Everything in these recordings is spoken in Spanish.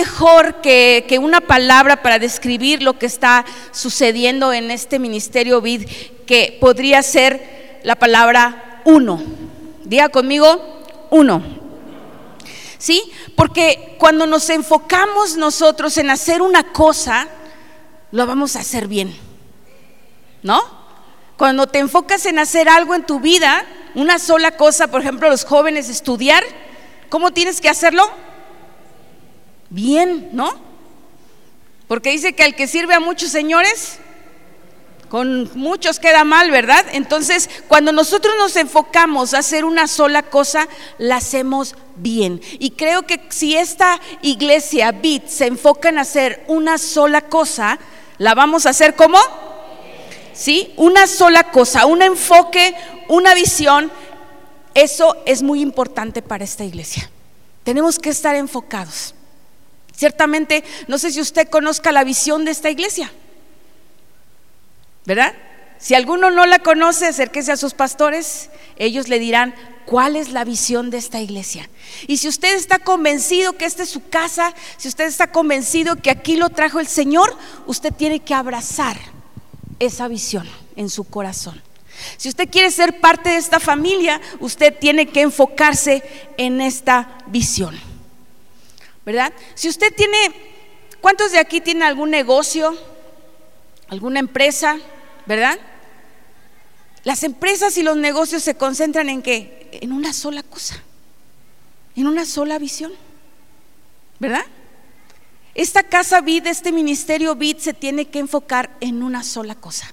mejor que, una palabra para describir lo que está sucediendo en este ministerio BID que podría ser la palabra uno. Diga conmigo, uno. ¿Sí? Porque cuando nos enfocamos nosotros en hacer una cosa, lo vamos a hacer bien. ¿No? Cuando te enfocas en hacer algo en tu vida, una sola cosa, por ejemplo, los jóvenes estudiar, ¿cómo tienes que hacerlo? Bien, ¿no? Porque dice que al que sirve a muchos señores, con muchos queda mal, ¿verdad? Entonces, cuando nosotros nos enfocamos a hacer una sola cosa, la hacemos bien. Y creo que si esta iglesia, BIT, se enfoca en hacer una sola cosa, la vamos a hacer como ¿sí? Una sola cosa, un enfoque, una visión, eso es muy importante para esta iglesia. Tenemos que estar enfocados. Ciertamente, no sé si usted conozca la visión de esta iglesia, ¿verdad? Si alguno no la conoce, acérquese a sus pastores, ellos le dirán cuál es la visión de esta iglesia. Y si usted está convencido que esta es su casa, si usted está convencido que aquí lo trajo el Señor, usted tiene que abrazar esa visión en su corazón. Si usted quiere ser parte de esta familia, usted tiene que enfocarse en esta visión. ¿Verdad? Si usted tiene, ¿cuántos de aquí tienen algún negocio? ¿Alguna empresa? ¿Verdad? Las empresas y los negocios se concentran en qué? En una sola cosa, en una sola visión. ¿Verdad? Esta casa BID, este ministerio BID se tiene que enfocar en una sola cosa,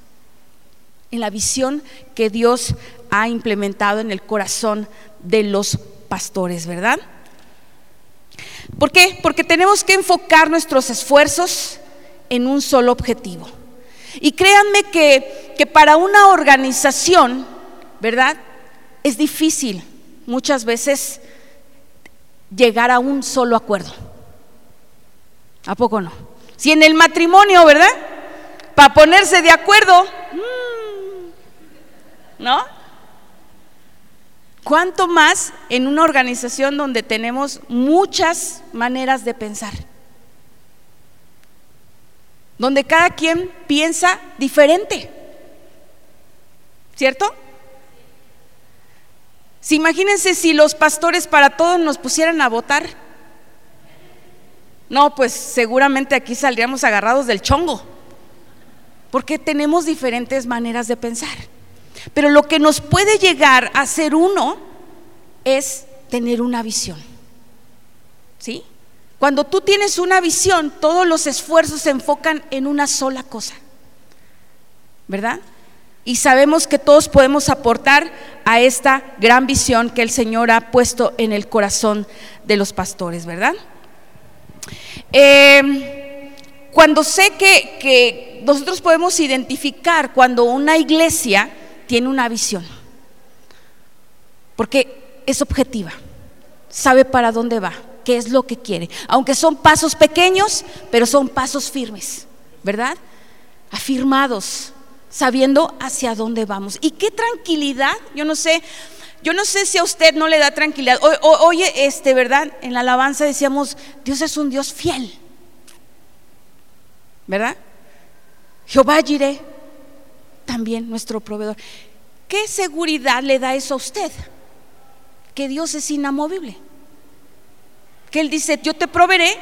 en la visión que Dios ha implementado en el corazón de los pastores, ¿verdad? ¿Por qué? Porque tenemos que enfocar nuestros esfuerzos en un solo objetivo. Y créanme que, que para una organización, ¿verdad? Es difícil muchas veces llegar a un solo acuerdo. ¿A poco no? Si en el matrimonio, ¿verdad? Para ponerse de acuerdo, mm, ¿no? ¿Cuánto más en una organización donde tenemos muchas maneras de pensar? Donde cada quien piensa diferente. ¿Cierto? Si imagínense si los pastores para todos nos pusieran a votar. No, pues seguramente aquí saldríamos agarrados del chongo, porque tenemos diferentes maneras de pensar. Pero lo que nos puede llegar a ser uno es tener una visión. ¿Sí? Cuando tú tienes una visión, todos los esfuerzos se enfocan en una sola cosa. ¿Verdad? Y sabemos que todos podemos aportar a esta gran visión que el Señor ha puesto en el corazón de los pastores, ¿verdad? Eh, cuando sé que, que nosotros podemos identificar cuando una iglesia tiene una visión, porque es objetiva, sabe para dónde va, qué es lo que quiere, aunque son pasos pequeños, pero son pasos firmes, ¿verdad? Afirmados, sabiendo hacia dónde vamos. Y qué tranquilidad, yo no sé, yo no sé si a usted no le da tranquilidad. oye, este, ¿verdad? En la alabanza decíamos, Dios es un Dios fiel. ¿Verdad? Jehová Jireh, también nuestro proveedor. ¿Qué seguridad le da eso a usted? Que Dios es inamovible. Que Él dice, yo te proveeré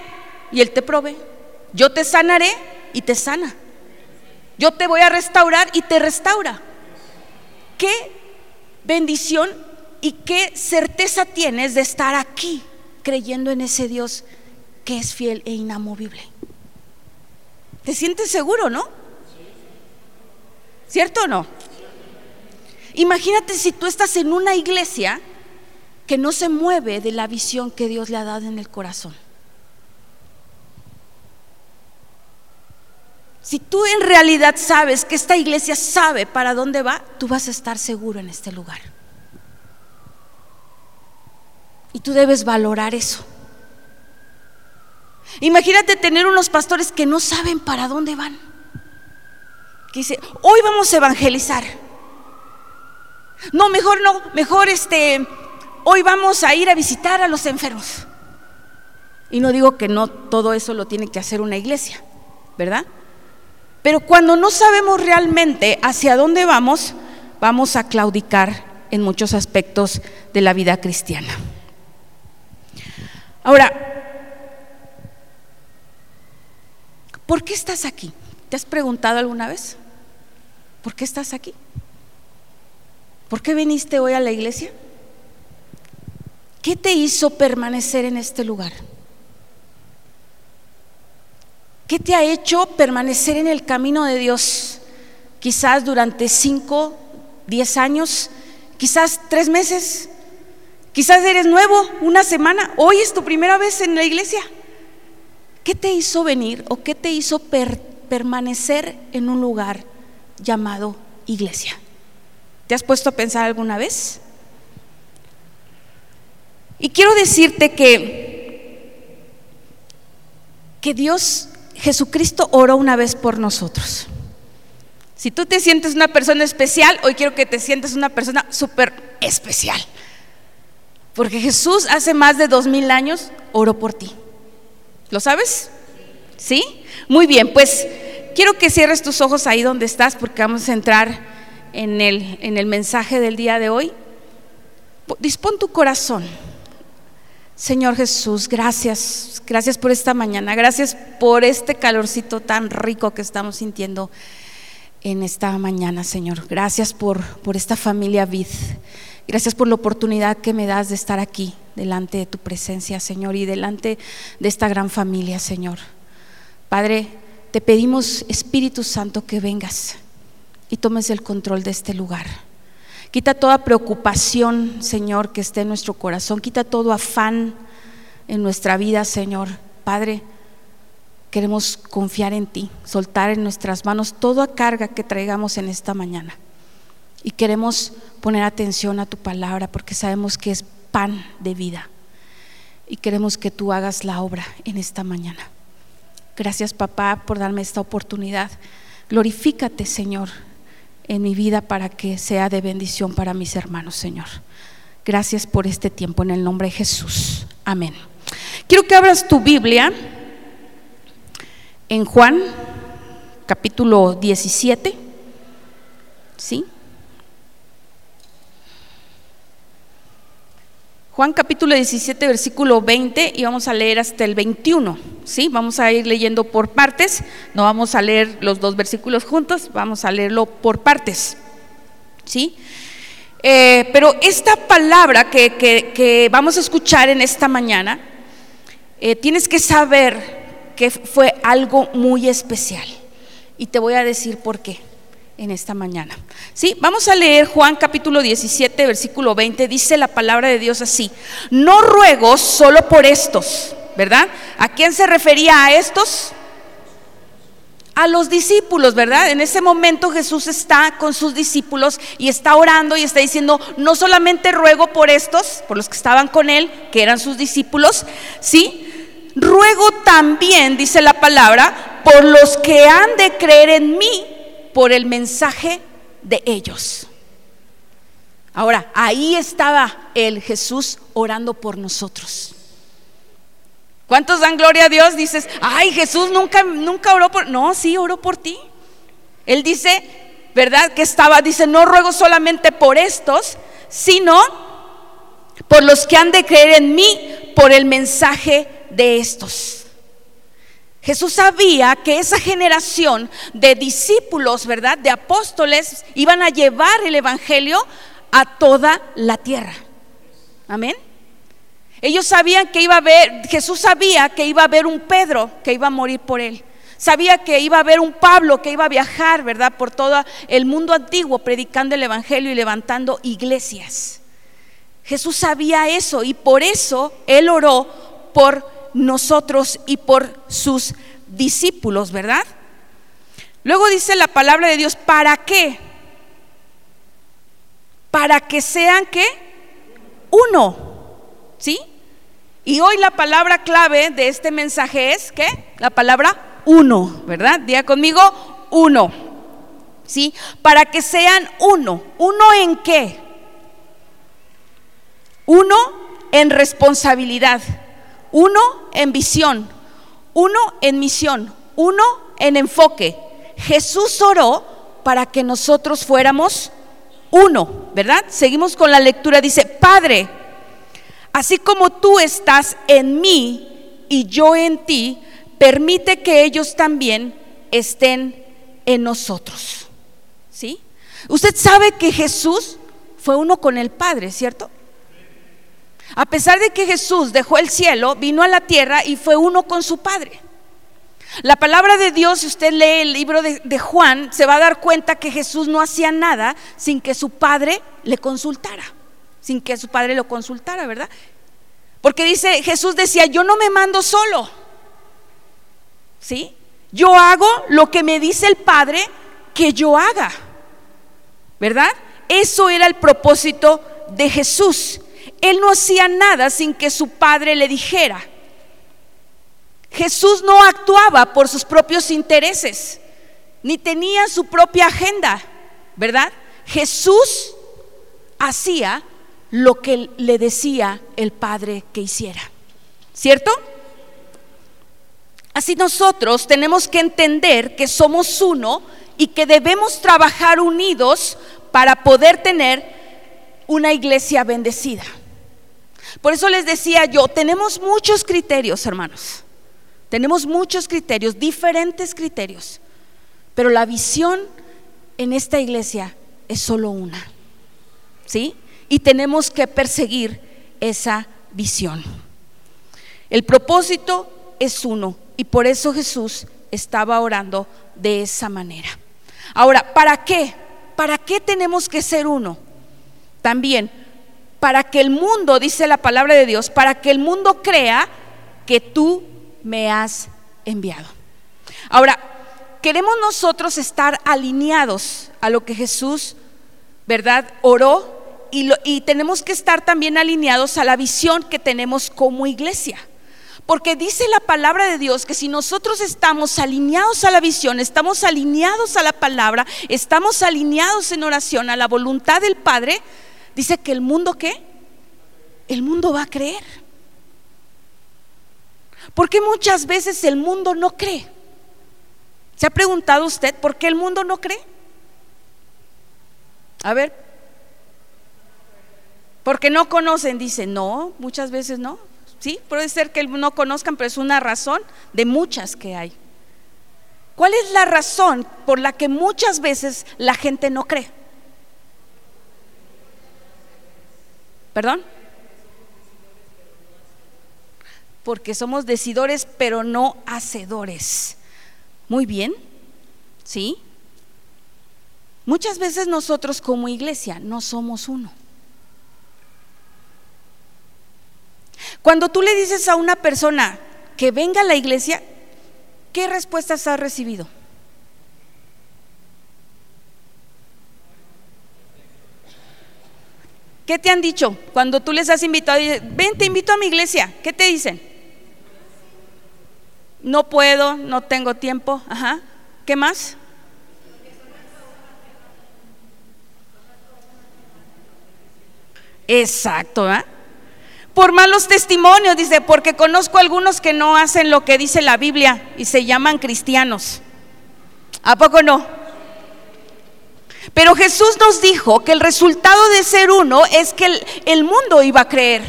y Él te provee. Yo te sanaré y te sana. Yo te voy a restaurar y te restaura. ¿Qué bendición y qué certeza tienes de estar aquí creyendo en ese Dios que es fiel e inamovible. ¿Te sientes seguro, no? ¿Cierto o no? Imagínate si tú estás en una iglesia que no se mueve de la visión que Dios le ha dado en el corazón. Si tú en realidad sabes que esta iglesia sabe para dónde va, tú vas a estar seguro en este lugar. Y tú debes valorar eso. Imagínate tener unos pastores que no saben para dónde van. Que dice, hoy vamos a evangelizar. No, mejor no, mejor este, hoy vamos a ir a visitar a los enfermos. Y no digo que no todo eso lo tiene que hacer una iglesia, ¿verdad? Pero cuando no sabemos realmente hacia dónde vamos, vamos a claudicar en muchos aspectos de la vida cristiana. Ahora, ¿por qué estás aquí? ¿Te has preguntado alguna vez? ¿Por qué estás aquí? ¿Por qué viniste hoy a la iglesia? ¿Qué te hizo permanecer en este lugar? ¿Qué te ha hecho permanecer en el camino de Dios? Quizás durante cinco, diez años, quizás tres meses, quizás eres nuevo, una semana, hoy es tu primera vez en la iglesia. ¿Qué te hizo venir o qué te hizo permanecer en un lugar llamado iglesia? ¿Te has puesto a pensar alguna vez? Y quiero decirte que, que Dios, Jesucristo oró una vez por nosotros. Si tú te sientes una persona especial, hoy quiero que te sientes una persona súper especial. Porque Jesús hace más de dos mil años oró por ti. ¿Lo sabes? ¿Sí? Muy bien, pues quiero que cierres tus ojos ahí donde estás porque vamos a entrar en el, en el mensaje del día de hoy. Dispón tu corazón. Señor Jesús, gracias, gracias por esta mañana, gracias por este calorcito tan rico que estamos sintiendo en esta mañana, Señor. Gracias por, por esta familia Vid. Gracias por la oportunidad que me das de estar aquí, delante de tu presencia, Señor, y delante de esta gran familia, Señor. Padre, te pedimos, Espíritu Santo, que vengas y tomes el control de este lugar. Quita toda preocupación, Señor, que esté en nuestro corazón. Quita todo afán en nuestra vida, Señor. Padre, queremos confiar en ti, soltar en nuestras manos toda carga que traigamos en esta mañana. Y queremos poner atención a tu palabra porque sabemos que es pan de vida. Y queremos que tú hagas la obra en esta mañana. Gracias papá por darme esta oportunidad. Glorifícate Señor en mi vida para que sea de bendición para mis hermanos, Señor. Gracias por este tiempo en el nombre de Jesús. Amén. Quiero que abras tu Biblia en Juan capítulo 17. ¿Sí? Juan capítulo 17, versículo 20 y vamos a leer hasta el 21. ¿sí? Vamos a ir leyendo por partes, no vamos a leer los dos versículos juntos, vamos a leerlo por partes. ¿sí? Eh, pero esta palabra que, vamos a escuchar en esta mañana, eh, tienes que saber que fue algo muy especial. Y te voy a decir por qué en esta mañana. ¿Sí? Vamos a leer Juan capítulo 17, versículo 20. Dice la palabra de Dios así: No ruego solo por estos, ¿verdad? ¿A quién se refería a estos? A los discípulos, ¿verdad? En ese momento Jesús está con sus discípulos y está orando y está diciendo, no solamente ruego por estos, por los que estaban con él, que eran sus discípulos, ¿sí? Ruego también, dice la palabra, por los que han de creer en mí por el mensaje de ellos. Ahora, ahí estaba el Jesús orando por nosotros. ¿Cuántos dan gloria a Dios? Dices, ay, Jesús nunca, nunca oró por... No, sí, oró por ti. Él dice, ¿verdad? Que estaba, dice, no ruego solamente por estos, sino por los que han de creer en mí por el mensaje de estos. Jesús sabía que esa generación de discípulos, ¿verdad? De apóstoles iban a llevar el Evangelio a toda la tierra. Amén. Ellos sabían que iba a haber, Jesús sabía que iba a haber un Pedro que iba a morir por él. Sabía que iba a haber un Pablo que iba a viajar, ¿verdad? Por todo el mundo antiguo predicando el Evangelio y levantando iglesias. Jesús sabía eso y por eso él oró por nosotros y por sus discípulos, ¿verdad? Luego dice la palabra de Dios, ¿para qué? Para que sean que uno, ¿sí? Y hoy la palabra clave de este mensaje es ¿qué? La palabra uno, ¿verdad? Diga conmigo, uno. ¿Sí? Para que sean uno. ¿Uno en qué? Uno en responsabilidad uno en visión, uno en misión, uno en enfoque. Jesús oró para que nosotros fuéramos uno, ¿verdad? Seguimos con la lectura. Dice, Padre, así como tú estás en mí y yo en ti, permite que ellos también estén en nosotros. ¿Sí? Usted sabe que Jesús fue uno con el Padre, ¿cierto? A pesar de que Jesús dejó el cielo, vino a la tierra y fue uno con su Padre. La palabra de Dios, si usted lee el libro de, Juan, se va a dar cuenta que Jesús no hacía nada sin que su Padre le consultara, sin que su Padre lo consultara, ¿verdad? Porque dice, Jesús decía, yo no me mando solo, ¿sí? Yo hago lo que me dice el Padre que yo haga, ¿verdad? Eso era el propósito de Jesús. Él no hacía nada sin que su Padre le dijera. Jesús no actuaba por sus propios intereses, ni tenía su propia agenda, ¿verdad? Jesús hacía lo que le decía el Padre que hiciera, ¿cierto? Así nosotros tenemos que entender que somos uno y que debemos trabajar unidos para poder tener una iglesia bendecida. Por eso les decía yo, tenemos muchos criterios, hermanos. Tenemos muchos criterios, diferentes criterios, pero la visión en esta iglesia es solo una. ¿Sí? Y tenemos que perseguir esa visión. El propósito es uno y por eso Jesús estaba orando de esa manera. Ahora, ¿para qué? ¿Para qué tenemos que ser uno? También, para que el mundo, dice la palabra de Dios, para que el mundo crea que tú me has enviado. Ahora, queremos nosotros estar alineados a lo que Jesús, ¿verdad? Oró y, y tenemos que estar también alineados a la visión que tenemos como iglesia. Porque dice la palabra de Dios que si nosotros estamos alineados a la visión, estamos alineados a la palabra, estamos alineados en oración a la voluntad del Padre, dice que el mundo qué? El mundo va a creer. ¿Por qué muchas veces el mundo no cree? ¿Se ha preguntado usted por qué el mundo no cree? A ver, porque no conocen, dice, no, muchas veces no. Sí, puede ser que no conozcan, pero es una razón de muchas que hay. ¿Cuál es la razón por la que muchas veces la gente no cree? ¿Perdón? porque somos decidores pero no hacedores. Muy bien, ¿sí? Muchas veces nosotros como iglesia no somos uno. Cuando tú le dices a una persona que venga a la iglesia, ¿qué respuestas has recibido? ¿Qué te han dicho cuando tú les has invitado? Ven, te invito a mi iglesia. ¿Qué te dicen? no puedo, no tengo tiempo. Ajá. ¿Qué más? Exacto, ¿eh? Por malos testimonios, dice, porque conozco algunos que no hacen lo que dice la Biblia y se llaman cristianos. ¿A poco no? Pero Jesús nos dijo que el resultado de ser uno es que el, mundo iba a creer.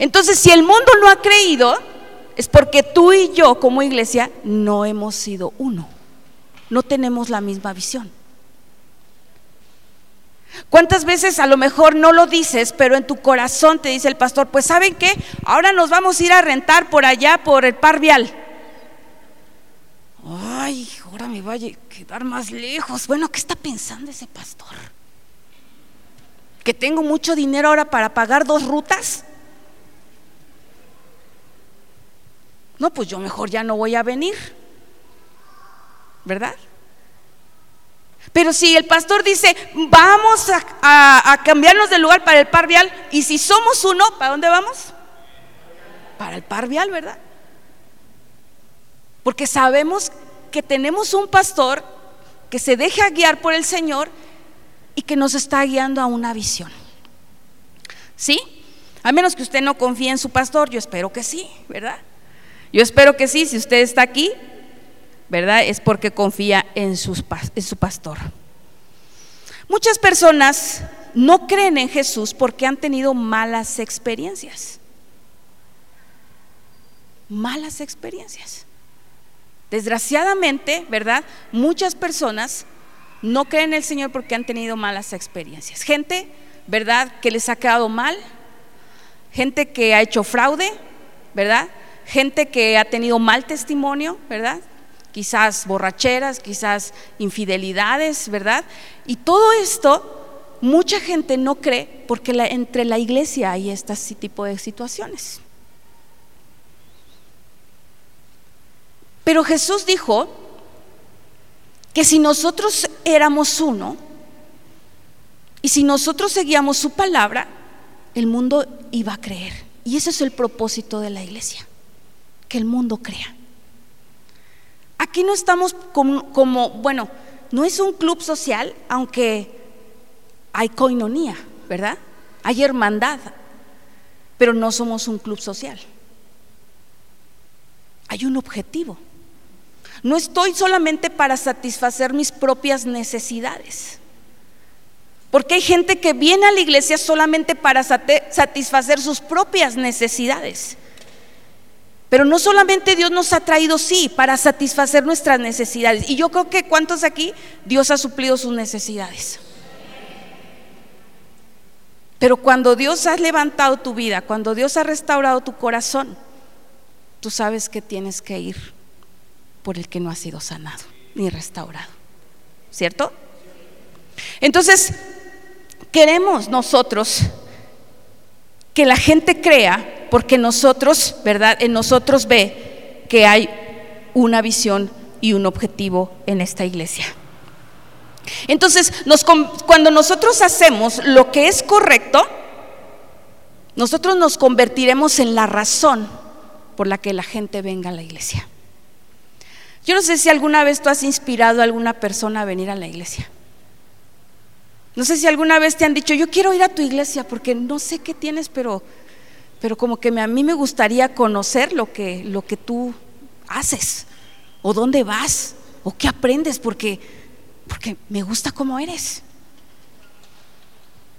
Entonces, si el mundo no ha creído, es porque tú y yo como iglesia no hemos sido uno, no tenemos la misma visión. ¿Cuántas veces a lo mejor no lo dices, pero en tu corazón te dice el pastor, pues ¿saben qué? Ahora nos vamos a ir a rentar por allá, por el par vial. Ay, ahora me vaya a quedar más lejos. Bueno, ¿qué está pensando ese pastor? ¿Que tengo mucho dinero ahora para pagar dos rutas? No, pues yo mejor ya no voy a venir. ¿Verdad? Pero si el pastor dice, vamos a, cambiarnos de lugar para el par vial, y si somos uno, ¿para dónde vamos? Para el par vial, ¿verdad? Porque sabemos que tenemos un pastor que se deja guiar por el Señor y que nos está guiando a una visión. ¿Sí? A menos que usted no confíe en su pastor, yo espero que sí, ¿verdad? Yo espero que sí, si usted está aquí, ¿verdad? Es porque confía en, en su pastor. Muchas personas no creen en Jesús porque han tenido malas experiencias. Malas experiencias. Desgraciadamente, ¿verdad? Muchas personas no creen en el Señor porque han tenido malas experiencias. Gente, ¿verdad? Que les ha quedado mal. Gente que ha hecho fraude, ¿verdad? Gente que ha tenido mal testimonio, ¿verdad? Quizás borracheras, quizás infidelidades, ¿verdad? Y todo esto, mucha gente no cree porque entre la iglesia hay este tipo de situaciones. Pero Jesús dijo que si nosotros éramos uno y si nosotros seguíamos su palabra, el mundo iba a creer. Y ese es el propósito de la iglesia, que el mundo crea. Aquí no estamos como, bueno, no es un club social, aunque hay coinonía, ¿verdad? Hay hermandad, pero no somos un club social. Hay un objetivo. No estoy solamente para satisfacer mis propias necesidades. Porque hay gente que viene a la iglesia solamente para satisfacer sus propias necesidades. Pero no solamente Dios nos ha traído, sí, para satisfacer nuestras necesidades. Y yo creo que cuántos aquí Dios ha suplido sus necesidades. Pero cuando Dios ha levantado tu vida, cuando Dios ha restaurado tu corazón, tú sabes que tienes que ir por el que no ha sido sanado ni restaurado. ¿Cierto? Entonces, queremos nosotros que la gente crea porque nosotros, ¿verdad? En nosotros ve que hay una visión y un objetivo en esta iglesia. Entonces, cuando nosotros hacemos lo que es correcto, nosotros nos convertiremos en la razón por la que la gente venga a la iglesia. Yo no sé si alguna vez tú has inspirado a alguna persona a venir a la iglesia. No sé si alguna vez te han dicho, yo quiero ir a tu iglesia porque no sé qué tienes, pero, pero como que a mí me gustaría conocer lo que, lo que tú haces, o dónde vas, o qué aprendes, porque, porque me gusta cómo eres.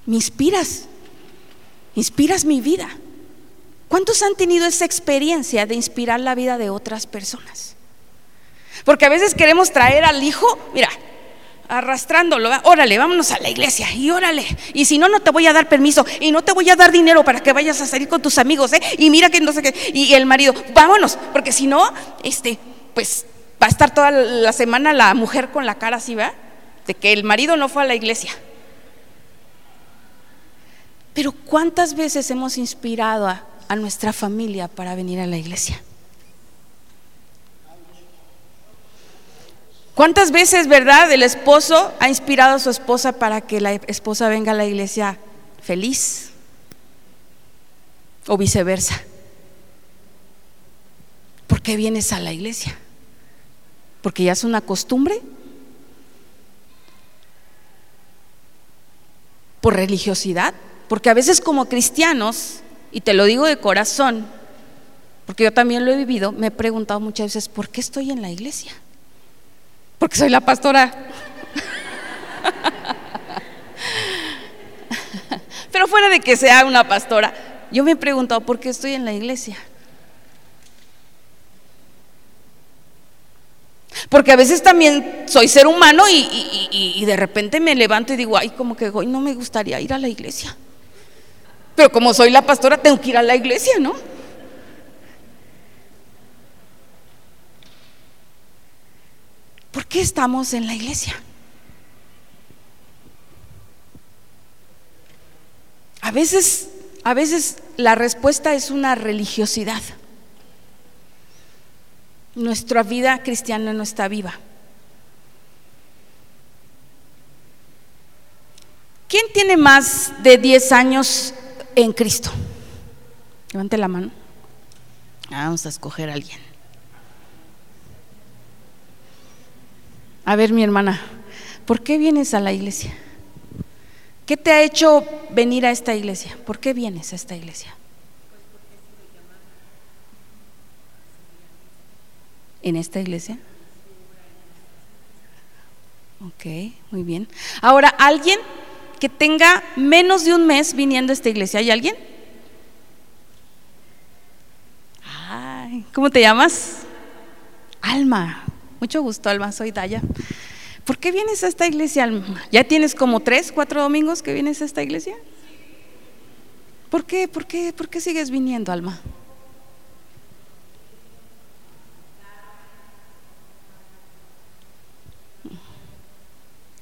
Me inspiras, inspiras mi vida. ¿Cuántos han tenido esa experiencia de inspirar la vida de otras personas? Porque a veces queremos traer al hijo, mira, arrastrándolo, órale, vámonos a la iglesia y órale. Y si no, no te voy a dar permiso y no te voy a dar dinero para que vayas a salir con tus amigos, ¿eh? Y mira que no sé qué. Y el marido, vámonos, porque si no, este, pues va a estar toda la semana la mujer con la cara así, ¿verdad? De que el marido no fue a la iglesia. Pero ¿cuántas veces hemos inspirado a nuestra familia para venir a la iglesia? ¿Cuántas veces, verdad, el esposo ha inspirado a su esposa para que la esposa venga a la iglesia feliz? O viceversa. ¿Por qué vienes a la iglesia? ¿Porque ya es una costumbre? ¿Por religiosidad? Porque a veces como cristianos, y te lo digo de corazón, porque yo también lo he vivido, me he preguntado muchas veces, ¿por qué estoy en la iglesia? Porque soy la pastora. Pero fuera de que sea una pastora, yo me he preguntado por qué estoy en la iglesia. Porque a veces también soy ser humano y, de repente me levanto y digo, ay, como que hoy no me gustaría ir a la iglesia. Pero como soy la pastora, tengo que ir a la iglesia, ¿no? Qué estamos en la iglesia? A veces, a veces la respuesta es una religiosidad. Nuestra vida cristiana no está viva. ¿Quién tiene más de 10 años en Cristo? Levante la mano. Vamos a escoger a alguien. A ver, mi hermana, ¿por qué vienes a la iglesia? ¿Qué te ha hecho venir a esta iglesia? ¿Por qué vienes a esta iglesia? ¿En esta iglesia? Ok, muy bien. Ahora, ¿alguien que tenga menos de un mes viniendo a esta iglesia? ¿Hay alguien? Ay, ¿Cómo te llamas? Alma, mucho gusto, Alma. Soy Daya. ¿Por qué vienes a esta iglesia, Alma? ¿Ya tienes como tres, cuatro domingos que vienes a esta iglesia? ¿Por qué? ¿Por qué? ¿Por qué sigues viniendo, Alma?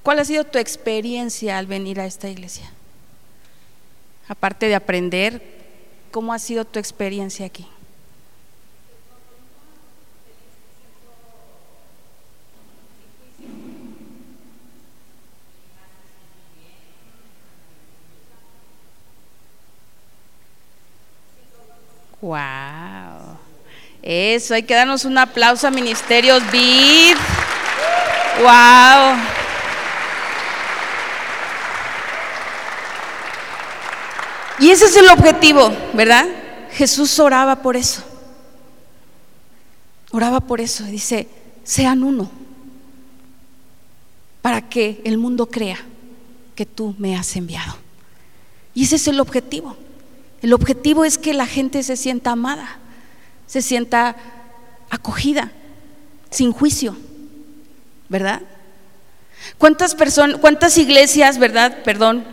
¿Cuál ha sido tu experiencia al venir a esta iglesia? Aparte de aprender, ¿cómo ha sido tu experiencia aquí? Wow. Eso, hay que darnos un aplauso a Ministerios Vid. Wow. Y ese es el objetivo, ¿verdad? Jesús oraba por eso. Oraba por eso. Dice, sean uno. Para que el mundo crea que tú me has enviado. Y ese es el objetivo. El objetivo es que la gente se sienta amada, se sienta acogida, sin juicio, ¿verdad? ¿Cuántas personas, cuántas iglesias, verdad? Perdón,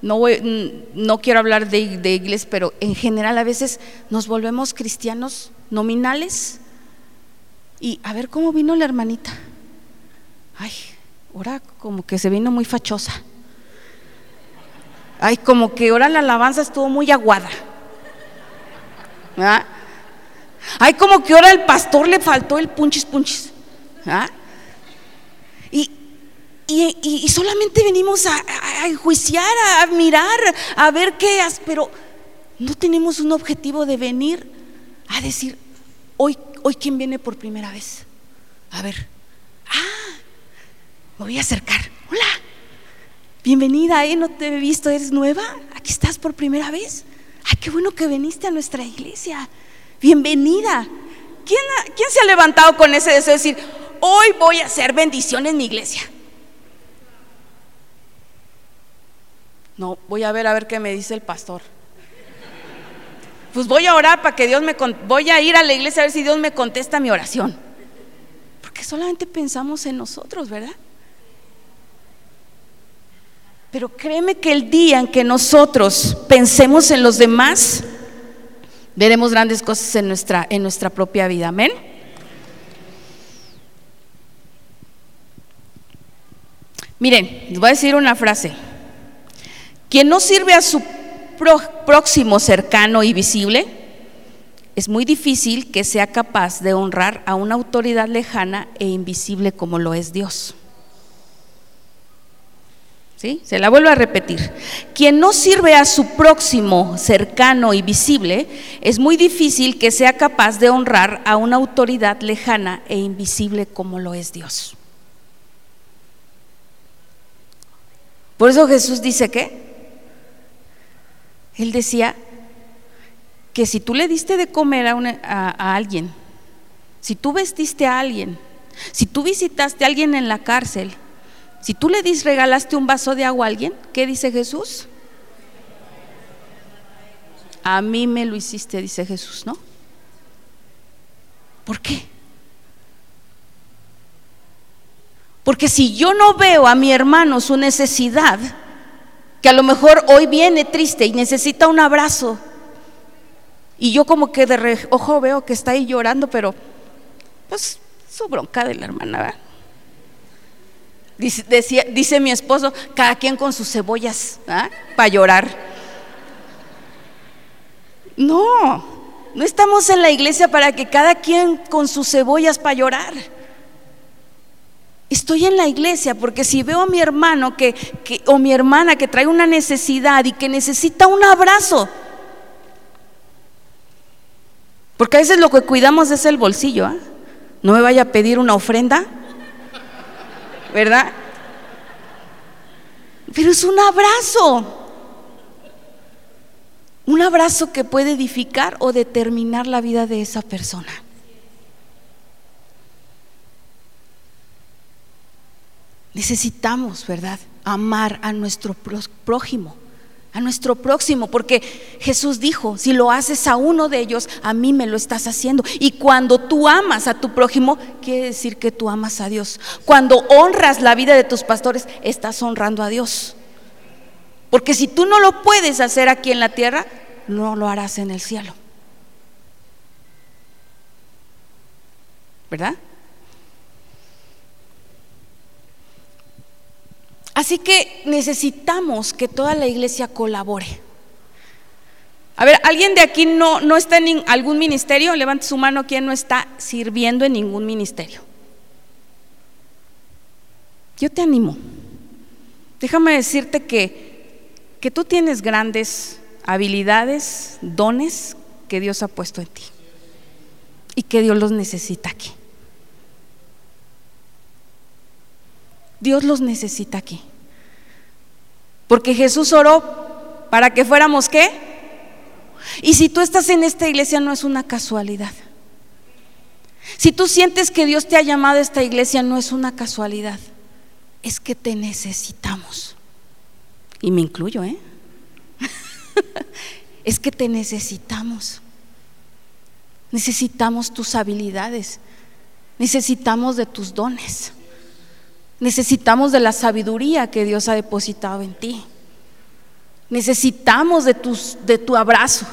no, no quiero hablar de, de pero en general a veces nos volvemos cristianos nominales. Y a ver cómo vino la hermanita. Ay, ahora como que se vino muy fachosa. Ay, como que ahora la alabanza estuvo muy aguada. Ay, como que ahora el pastor le faltó el punchis punchis. Y, y, solamente venimos a, a, enjuiciar, a, mirar, a ver qué pero no tenemos un objetivo de venir a decir, hoy, hoy quién viene por primera vez. A ver, ah, me voy a acercar. Hola, bienvenida, ¿eh? No te he visto, eres nueva, aquí estás por primera vez. Ay, qué bueno que viniste a nuestra iglesia. Bienvenida. ¿Quién, ¿Quién se ha levantado con ese deseo de decir, hoy voy a hacer bendición en mi iglesia? No, voy a ver a ver qué me dice el pastor. Pues voy a orar para que Dios me voy a ir a la iglesia a ver si Dios me contesta mi oración. Porque solamente pensamos en nosotros, ¿verdad? Pero créeme que el día en que nosotros pensemos en los demás, veremos grandes cosas en nuestra, en nuestra propia vida. Amén. Miren, les voy a decir una frase. Quien no sirve a su próximo cercano y visible, es muy difícil que sea capaz de honrar a una autoridad lejana e invisible como lo es Dios. ¿Sí? Se la vuelvo a repetir. Quien no sirve a su próximo cercano y visible, es muy difícil que sea capaz de honrar a una autoridad lejana e invisible como lo es Dios. Por eso Jesús dice que él decía que si tú le diste de comer a, a alguien, si tú vestiste a alguien, si tú visitaste a alguien en la cárcel, si tú le dis, regalaste un vaso de agua a alguien, ¿qué dice Jesús? A mí me lo hiciste, dice Jesús, ¿no? ¿Por qué? Porque si yo no veo a mi hermano su necesidad, que a lo mejor hoy viene triste y necesita un abrazo, y yo como que de ojo veo que está ahí llorando, pero pues su bronca de la hermana. Dice, mi esposo, cada quien con sus cebollas ¿ah? para llorar. No, no estamos en la iglesia para que cada quien con sus cebollas para llorar. Estoy en la iglesia porque si veo a mi hermano que, o mi hermana que trae una necesidad y que necesita un abrazo, porque a veces lo que cuidamos es el bolsillo, ¿ah? no me vaya a pedir una ofrenda, ¿verdad? Pero es un abrazo. Un abrazo que puede edificar o determinar la vida de esa persona. Necesitamos, ¿verdad?, amar a nuestro prójimo a nuestro próximo, porque Jesús dijo, si lo haces a uno de ellos, a mí me lo estás haciendo. Y cuando tú amas a tu prójimo, quiere decir que tú amas a Dios. Cuando honras la vida de tus pastores, estás honrando a Dios. Porque si tú no lo puedes hacer aquí en la tierra, no lo harás en el cielo. ¿Verdad? Así que necesitamos que toda la iglesia colabore. A ver, ¿alguien de aquí no, no está en algún ministerio? Levante su mano, ¿quién no está sirviendo en ningún ministerio? Yo te animo. Déjame decirte que, que tú tienes grandes habilidades, dones que Dios ha puesto en ti y que Dios los necesita aquí. Dios los necesita aquí. Porque Jesús oró para que fuéramos qué? Y si tú estás en esta iglesia no es una casualidad. Si tú sientes que Dios te ha llamado a esta iglesia no es una casualidad. Es que te necesitamos. Y me incluyo, ¿eh? es que te necesitamos. Necesitamos tus habilidades. Necesitamos de tus dones. Necesitamos de la sabiduría que Dios ha depositado en ti. Necesitamos de, de tu abrazo.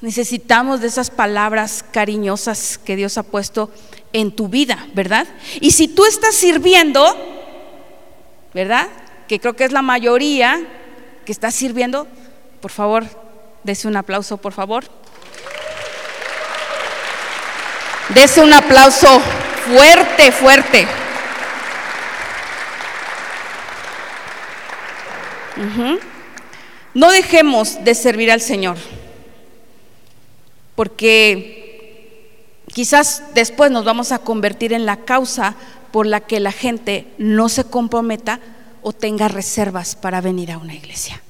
Necesitamos de esas palabras cariñosas que Dios ha puesto en tu vida, ¿verdad? Y si tú estás sirviendo, ¿verdad? Que creo que es la mayoría que está sirviendo, por favor, dese un aplauso, por favor. Dese un aplauso fuerte, fuerte. No dejemos de servir al Señor, porque quizás después nos vamos a convertir en la causa por la que la gente no se comprometa o tenga reservas para venir a una iglesia.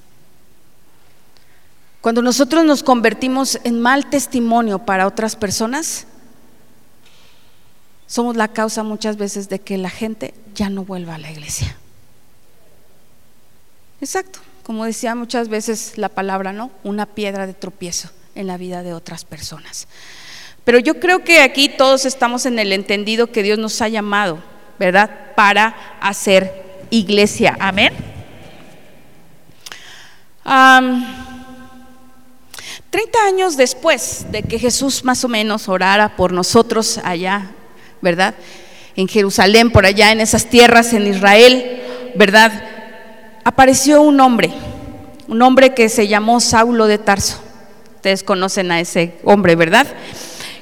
Cuando nosotros nos convertimos en mal testimonio para otras personas, somos la causa muchas veces de que la gente ya no vuelva a la iglesia. Exacto, como decía muchas veces la palabra, ¿no? Una piedra de tropiezo en la vida de otras personas. Pero yo creo que aquí todos estamos en el entendido que Dios nos ha llamado, ¿verdad? Para hacer iglesia. Amén. Treinta años después de que Jesús más o menos orara por nosotros allá, ¿verdad? En Jerusalén, por allá en esas tierras, en Israel, ¿verdad? Apareció un hombre, un hombre que se llamó Saulo de Tarso. Ustedes conocen a ese hombre, ¿verdad?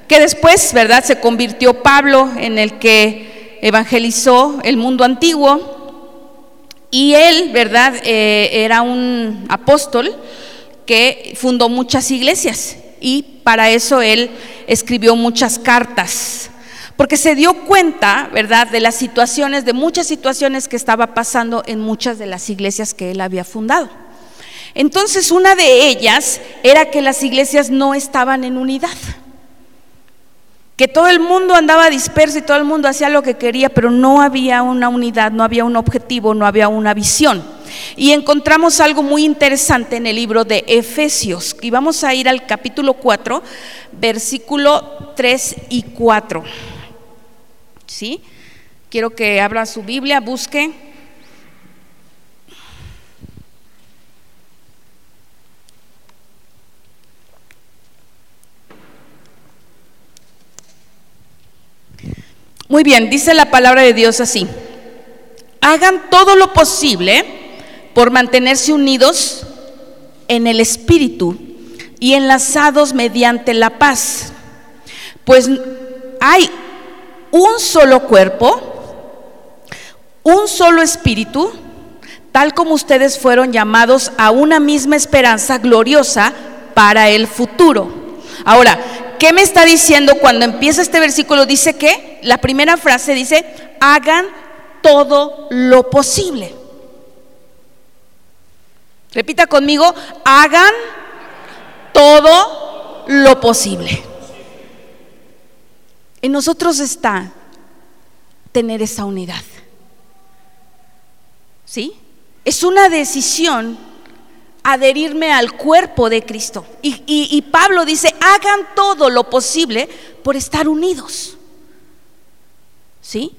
Que después, ¿verdad? Se convirtió Pablo en el que evangelizó el mundo antiguo. Y él, ¿verdad? Eh, era un apóstol que fundó muchas iglesias y para eso él escribió muchas cartas porque se dio cuenta, ¿verdad?, de las situaciones, de muchas situaciones que estaba pasando en muchas de las iglesias que él había fundado. Entonces, una de ellas era que las iglesias no estaban en unidad. Que todo el mundo andaba disperso y todo el mundo hacía lo que quería, pero no había una unidad, no había un objetivo, no había una visión. Y encontramos algo muy interesante en el libro de Efesios. Y vamos a ir al capítulo 4, versículo 3 y 4. ¿Sí? Quiero que abra su Biblia, busque. Muy bien, dice la palabra de Dios así. Hagan todo lo posible por mantenerse unidos en el Espíritu y enlazados mediante la paz. Pues hay un solo cuerpo, un solo espíritu, tal como ustedes fueron llamados a una misma esperanza gloriosa para el futuro. Ahora, ¿qué me está diciendo cuando empieza este versículo? Dice que la primera frase dice, hagan todo lo posible. Repita conmigo, hagan todo lo posible. En nosotros está tener esa unidad. ¿Sí? Es una decisión adherirme al cuerpo de Cristo. Y, Pablo dice, hagan todo lo posible por estar unidos. ¿Sí?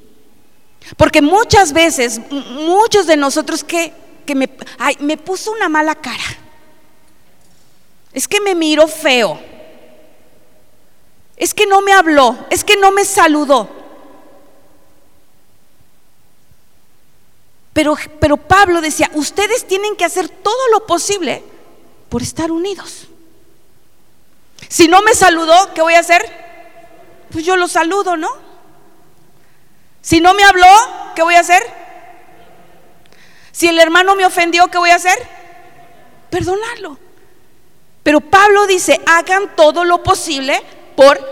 Porque muchas veces, muchos de nosotros que, que me, me puso una mala cara. Es que me miró feo. Es que no me habló. Es que no me saludó. Pero, pero Pablo decía, ustedes tienen que hacer todo lo posible por estar unidos. Si no me saludó, ¿qué voy a hacer? Pues yo lo saludo, ¿no? Si no me habló, ¿qué voy a hacer? Si el hermano me ofendió, ¿qué voy a hacer? Perdonarlo. Pero Pablo dice, hagan todo lo posible por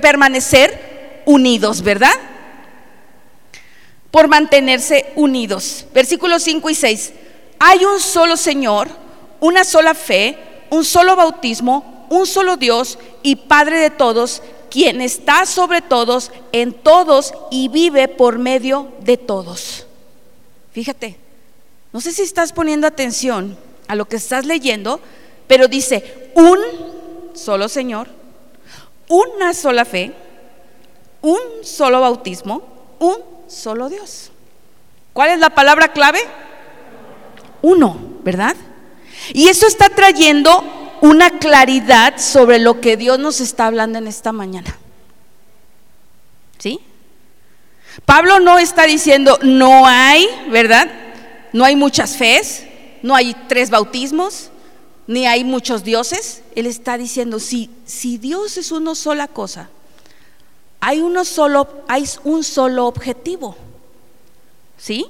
permanecer unidos, ¿verdad? por mantenerse unidos. Versículos 5 y 6. Hay un solo Señor, una sola fe, un solo bautismo, un solo Dios y Padre de todos, quien está sobre todos, en todos y vive por medio de todos. Fíjate, no sé si estás poniendo atención a lo que estás leyendo, pero dice un solo Señor, una sola fe, un solo bautismo, un solo Dios. ¿Cuál es la palabra clave? Uno, ¿verdad? Y eso está trayendo una claridad sobre lo que Dios nos está hablando en esta mañana. ¿Sí? Pablo no está diciendo no hay, ¿verdad? No hay muchas fes, no hay tres bautismos, ni hay muchos dioses. Él está diciendo, si, si Dios es una sola cosa, hay, uno solo, hay un solo objetivo. ¿Sí?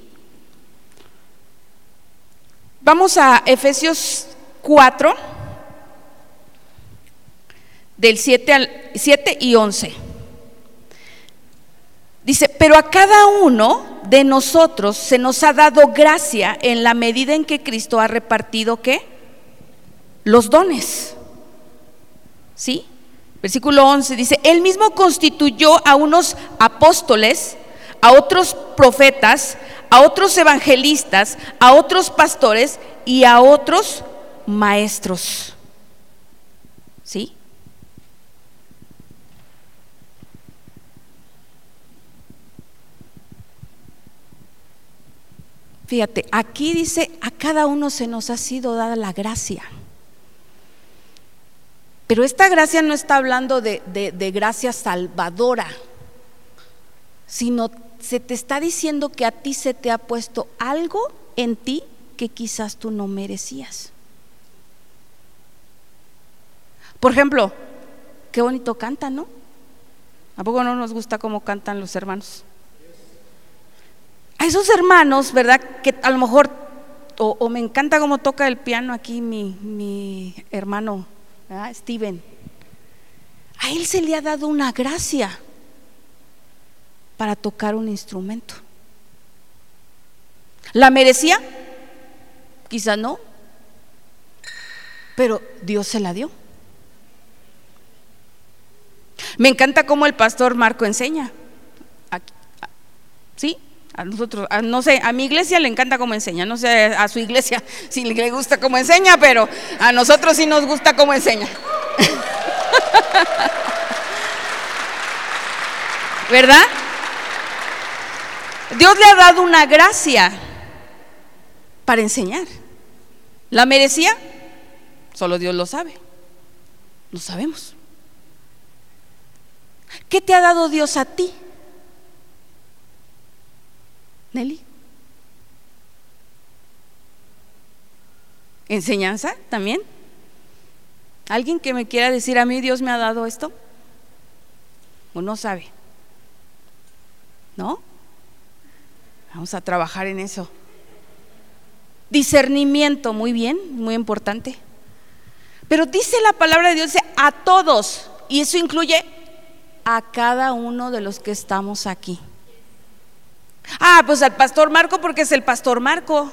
Vamos a Efesios 4, del 7, al, 7 y 11. Dice, pero a cada uno de nosotros se nos ha dado gracia en la medida en que Cristo ha repartido qué? Los dones. ¿Sí? Versículo 11 dice, Él mismo constituyó a unos apóstoles, a otros profetas, a otros evangelistas, a otros pastores y a otros maestros. ¿Sí? Fíjate, aquí dice, a cada uno se nos ha sido dada la gracia. Pero esta gracia no está hablando de, gracia salvadora, sino se te está diciendo que a ti se te ha puesto algo en ti que quizás tú no merecías. Por ejemplo, qué bonito cantan, ¿no? ¿A poco no nos gusta cómo cantan los hermanos? A esos hermanos, ¿verdad? Que a lo mejor, o, me encanta cómo toca el piano aquí mi, mi hermano Steven, a él se le ha dado una gracia para tocar un instrumento. ¿La merecía? Quizá no, pero Dios se la dio. Me encanta cómo el pastor Marco enseña. ¿Sí? A nosotros, no sé, a mi iglesia le encanta cómo enseña, no sé a su iglesia si le gusta cómo enseña, pero a nosotros sí nos gusta cómo enseña. ¿Verdad? Dios le ha dado una gracia para enseñar. ¿La merecía? Solo Dios lo sabe. Lo sabemos. ¿Qué te ha dado Dios a ti? Nelly. ¿Enseñanza también? ¿Alguien que me quiera decir a mí Dios me ha dado esto? ¿O no sabe? ¿No? Vamos a trabajar en eso. Discernimiento, muy bien, muy importante. Pero dice la palabra de Dios a todos, y eso incluye a cada uno de los que estamos aquí. Ah, pues al pastor Marco porque es el pastor Marco.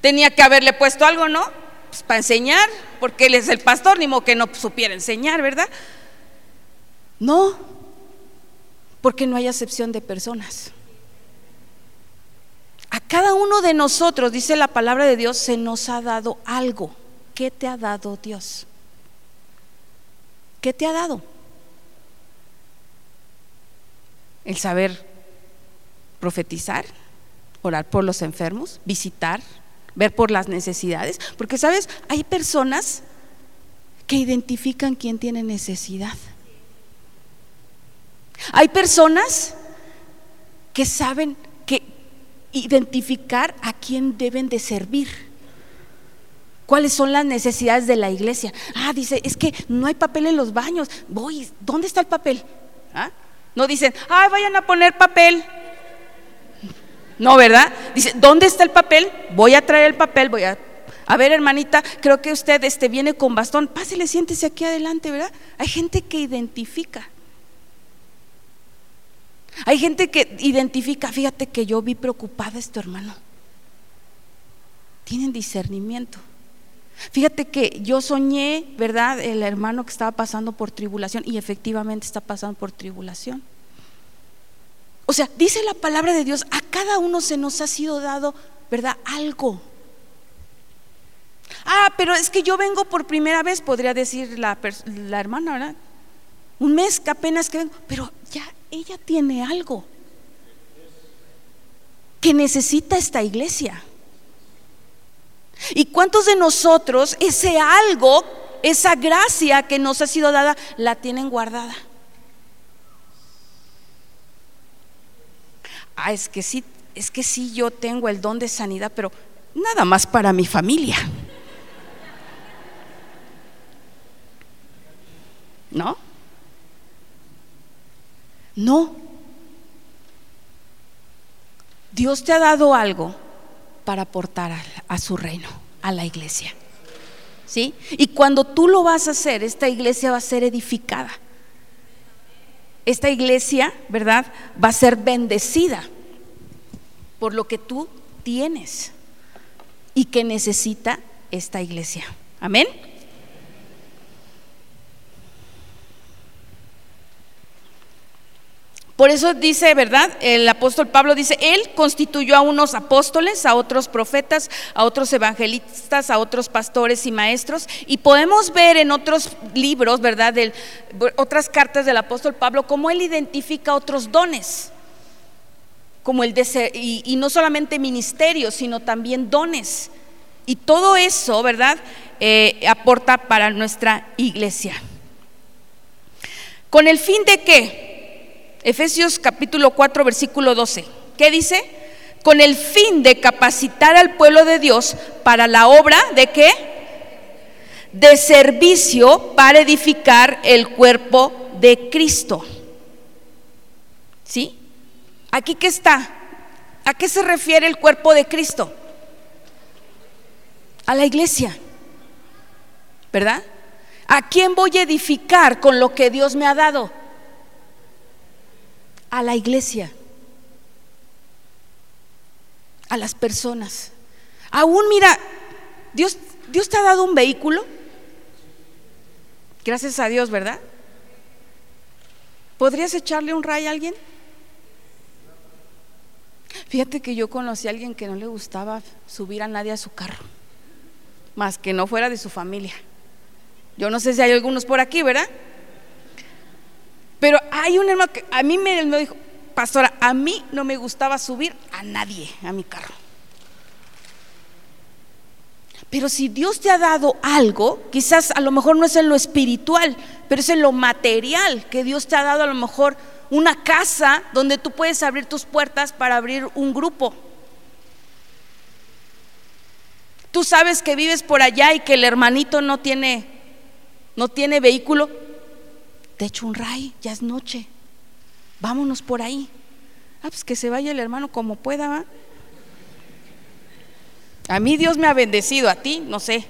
Tenía que haberle puesto algo, ¿no? Pues para enseñar, porque él es el pastor, ni modo que no supiera enseñar, ¿verdad? No, porque no hay acepción de personas. A cada uno de nosotros, dice la palabra de Dios, se nos ha dado algo. ¿Qué te ha dado Dios? ¿Qué te ha dado? El saber profetizar, orar por los enfermos, visitar, ver por las necesidades. Porque, ¿sabes? Hay personas que identifican quién tiene necesidad. Hay personas que saben que identificar a quién deben de servir. ¿Cuáles son las necesidades de la iglesia? Ah, dice, es que no hay papel en los baños. Voy, ¿dónde está el papel? ¿Ah? No dicen, ay, vayan a poner papel. No, ¿verdad? Dice, ¿dónde está el papel? Voy a traer el papel, voy a... A ver, hermanita, creo que usted este, viene con bastón. Pásele, siéntese aquí adelante, ¿verdad? Hay gente que identifica. Hay gente que identifica, fíjate que yo vi preocupada a este hermano. Tienen discernimiento. Fíjate que yo soñé, ¿verdad? El hermano que estaba pasando por tribulación y efectivamente está pasando por tribulación. O sea, dice la palabra de Dios, a cada uno se nos ha sido dado, ¿verdad? Algo. Ah, pero es que yo vengo por primera vez, podría decir la, la hermana, ¿verdad? Un mes que apenas que vengo, pero ya ella tiene algo que necesita esta iglesia. ¿Y cuántos de nosotros ese algo, esa gracia que nos ha sido dada, la tienen guardada? Ah, es que sí, es que sí yo tengo el don de sanidad, pero nada más para mi familia. ¿No? No. Dios te ha dado algo para aportar a, su reino, a la iglesia. ¿Sí? Y cuando tú lo vas a hacer, esta iglesia va a ser edificada. Esta iglesia, ¿verdad? Va a ser bendecida por lo que tú tienes y que necesita esta iglesia. Amén. Por eso dice, ¿verdad? El apóstol Pablo dice, Él constituyó a unos apóstoles, a otros profetas, a otros evangelistas, a otros pastores y maestros. Y podemos ver en otros libros, ¿verdad? De, otras cartas del apóstol Pablo, cómo Él identifica otros dones. Como el de y, no solamente ministerios, sino también dones. Y todo eso, ¿verdad? Eh, aporta para nuestra iglesia. ¿Con el fin de qué? Efesios capítulo 4, versículo 12. ¿Qué dice? Con el fin de capacitar al pueblo de Dios para la obra de qué? De servicio para edificar el cuerpo de Cristo. ¿Sí? ¿Aquí qué está? ¿A qué se refiere el cuerpo de Cristo? A la iglesia. ¿Verdad? ¿A quién voy a edificar con lo que Dios me ha dado? A la iglesia, a las personas. Aún mira, Dios, Dios te ha dado un vehículo. Gracias a Dios, ¿verdad? ¿Podrías echarle un ray a alguien? Fíjate que yo conocí a alguien que no le gustaba subir a nadie a su carro, más que no fuera de su familia. Yo no sé si hay algunos por aquí, ¿verdad? Pero hay un hermano que a mí me, dijo, pastora, a mí no me gustaba subir a nadie a mi carro. Pero si Dios te ha dado algo, quizás a lo mejor no es en lo espiritual, pero es en lo material, que Dios te ha dado a lo mejor una casa donde tú puedes abrir tus puertas para abrir un grupo. Tú sabes que vives por allá y que el hermanito no tiene no tiene vehículo, te echo un ray, ya es noche, vámonos por ahí. Ah, pues que se vaya el hermano como pueda. A mí Dios me ha bendecido, a ti, no sé.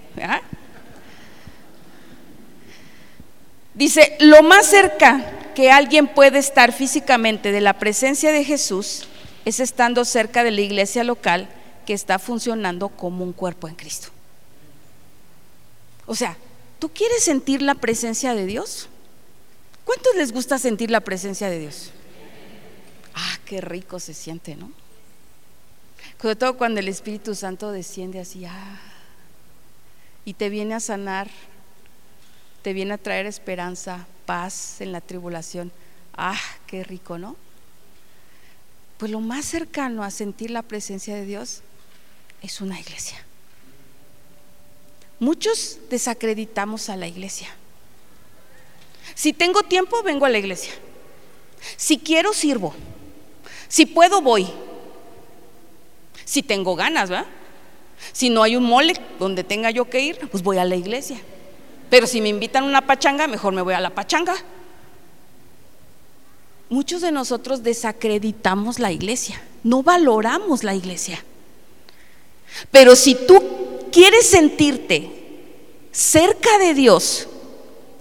Dice, lo más cerca que alguien puede estar físicamente de la presencia de Jesús es estando cerca de la iglesia local que está funcionando como un cuerpo en Cristo. O sea, ¿tú quieres sentir la presencia de Dios? ¿Cuántos les gusta sentir la presencia de Dios? Ah, qué rico se siente, ¿no? Sobre todo cuando el Espíritu Santo desciende así, ah, y te viene a sanar, te viene a traer esperanza, paz en la tribulación. Ah, qué rico, ¿no? Pues lo más cercano a sentir la presencia de Dios es una iglesia. Muchos desacreditamos a la iglesia. Si tengo tiempo, vengo a la iglesia. Si quiero, sirvo. Si puedo, voy. Si tengo ganas, ¿verdad? Si no hay un mole donde tenga yo que ir, pues voy a la iglesia. Pero si me invitan a una pachanga, mejor me voy a la pachanga. Muchos de nosotros desacreditamos la iglesia, no valoramos la iglesia. Pero si tú quieres sentirte cerca de Dios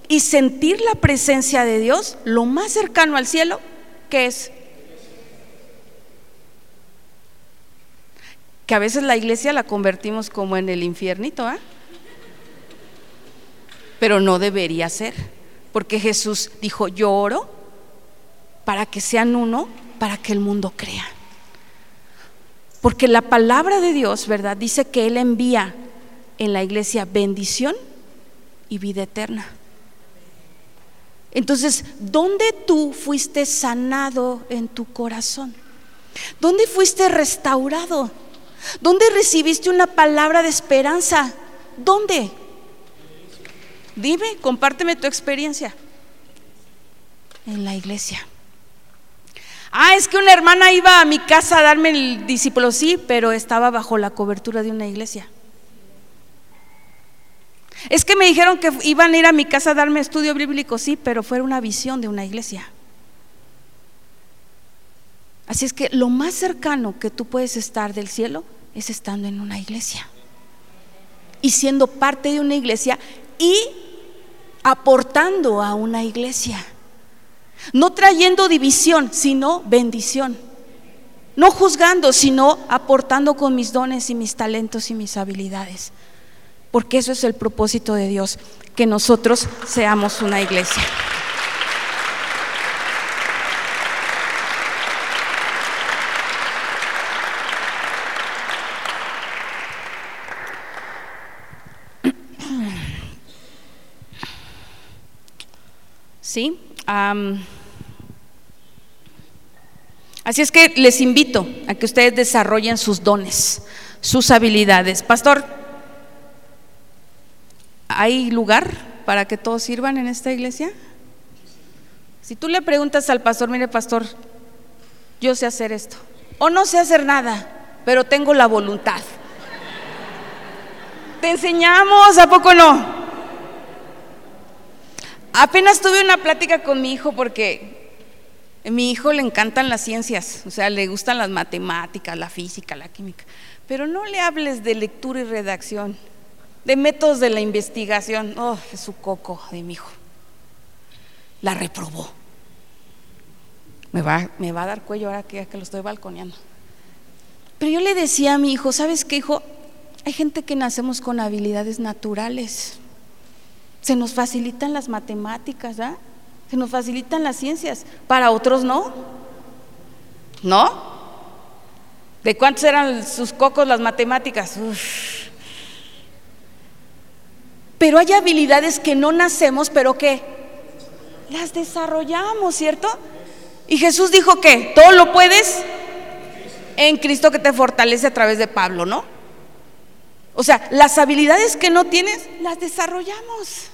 y sentir la presencia de Dios, lo más cercano al cielo, ¿qué es? Que a veces la iglesia la convertimos como en el infiernito, ¿ah? Pero no debería ser, porque Jesús dijo, yo oro para que sean uno, para que el mundo crea. Porque la palabra de Dios, ¿verdad? Dice que Él envía en la iglesia bendición y vida eterna. Entonces, ¿dónde tú fuiste sanado en tu corazón? ¿Dónde fuiste restaurado? ¿Dónde recibiste una palabra de esperanza? ¿Dónde? Dime, compárteme tu experiencia. En la iglesia. Ah, es que una hermana iba a mi casa a darme el discípulo, sí, pero estaba bajo la cobertura de una iglesia. Es que me dijeron que iban a ir a mi casa a darme estudio bíblico, sí, pero fue una visión de una iglesia. Así es que lo más cercano que tú puedes estar del cielo es estando en una iglesia y siendo parte de una iglesia y aportando a una iglesia. No trayendo división, sino bendición. No juzgando, sino aportando con mis dones y mis talentos y mis habilidades. Porque eso es el propósito de Dios, que nosotros seamos una iglesia. ¿Sí? así es que les invito a que ustedes desarrollen sus dones, sus habilidades. Pastor, ¿hay lugar para que todos sirvan en esta iglesia? Si tú le preguntas al pastor, mire pastor, yo sé hacer esto, o no sé hacer nada, pero tengo la voluntad. Te enseñamos, ¿a poco no? Apenas tuve una plática con mi hijo porque a mi hijo le encantan las ciencias, o sea, le gustan las matemáticas, la física, la química, pero no le hables de lectura y redacción, de métodos de la investigación. Oh, es su coco de mi hijo. La reprobó. Me va, me va a dar cuello ahora que, que lo estoy balconeando. Pero yo le decía a mi hijo, ¿sabes qué, hijo? Hay gente que nacemos con habilidades naturales. Se nos facilitan las matemáticas, Se nos facilitan las ciencias. Para otros no. ¿No? ¿De cuántos eran sus cocos las matemáticas? Pero hay habilidades que no nacemos, pero que las desarrollamos, ¿cierto? Y Jesús dijo que todo lo puedes en Cristo que te fortalece a través de Pablo, ¿no? O sea, las habilidades que no tienes, las desarrollamos.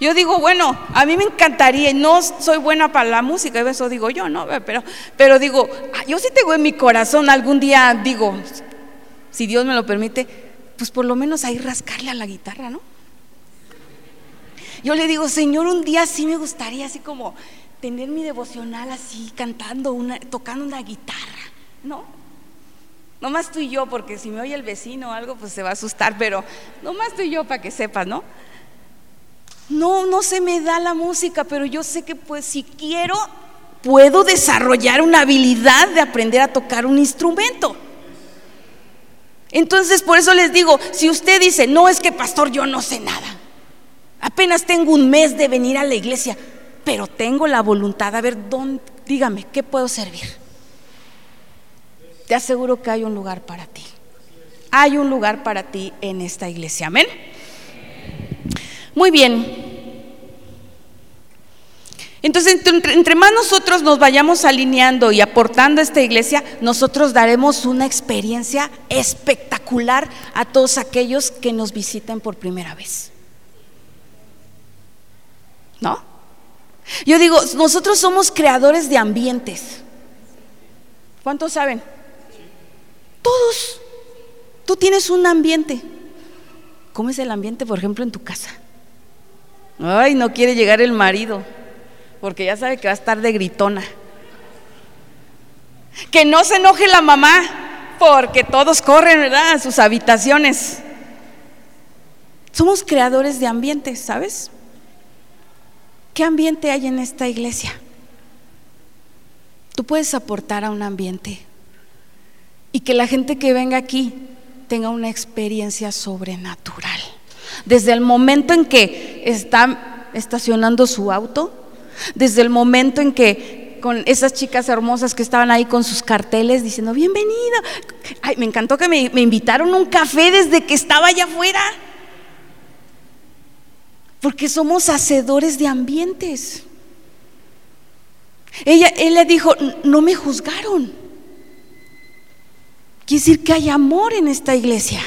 Yo digo, bueno, a mí me encantaría, no soy buena para la música, eso digo yo, ¿no? Pero, pero digo, ah, yo sí tengo en mi corazón algún día, digo, si Dios me lo permite, pues por lo menos ahí rascarle a la guitarra, ¿no? Yo le digo, Señor, un día sí me gustaría así como tener mi devocional así, cantando, una, tocando una guitarra, ¿no? Nomás tú y yo, porque si me oye el vecino o algo, pues se va a asustar, pero nomás tú y yo para que sepas, ¿no? No, no se me da la música, pero yo sé que pues si quiero, puedo desarrollar una habilidad de aprender a tocar un instrumento. Entonces, por eso les digo, si usted dice, no es que pastor, yo no sé nada, apenas tengo un mes de venir a la iglesia, pero tengo la voluntad, a ver, ¿dónde, dígame, ¿qué puedo servir? te aseguro que hay un lugar para ti. Hay un lugar para ti en esta iglesia. Amén. Muy bien. Entonces, entre, más nosotros nos vayamos alineando y aportando a esta iglesia, nosotros daremos una experiencia espectacular a todos aquellos que nos visiten por primera vez. ¿No? Yo digo, nosotros somos creadores de ambientes. ¿Cuántos saben? Todos. Tú tienes un ambiente. ¿Cómo es el ambiente, por ejemplo, en tu casa? Ay, no quiere llegar el marido porque ya sabe que va a estar de gritona. Que no se enoje la mamá, porque todos corren, ¿verdad?, a sus habitaciones. Somos creadores de ambientes, ¿sabes? ¿Qué ambiente hay en esta iglesia? Tú puedes aportar a un ambiente y que la gente que venga aquí tenga una experiencia sobrenatural. Desde el momento en que está estacionando su auto, desde el momento en que con esas chicas hermosas que estaban ahí con sus carteles diciendo, bienvenida. Ay, me encantó que me, invitaron un café desde que estaba allá afuera. Porque somos hacedores de ambientes. Ella, él le dijo, no me juzgaron. Quiere decir que hay amor en esta iglesia.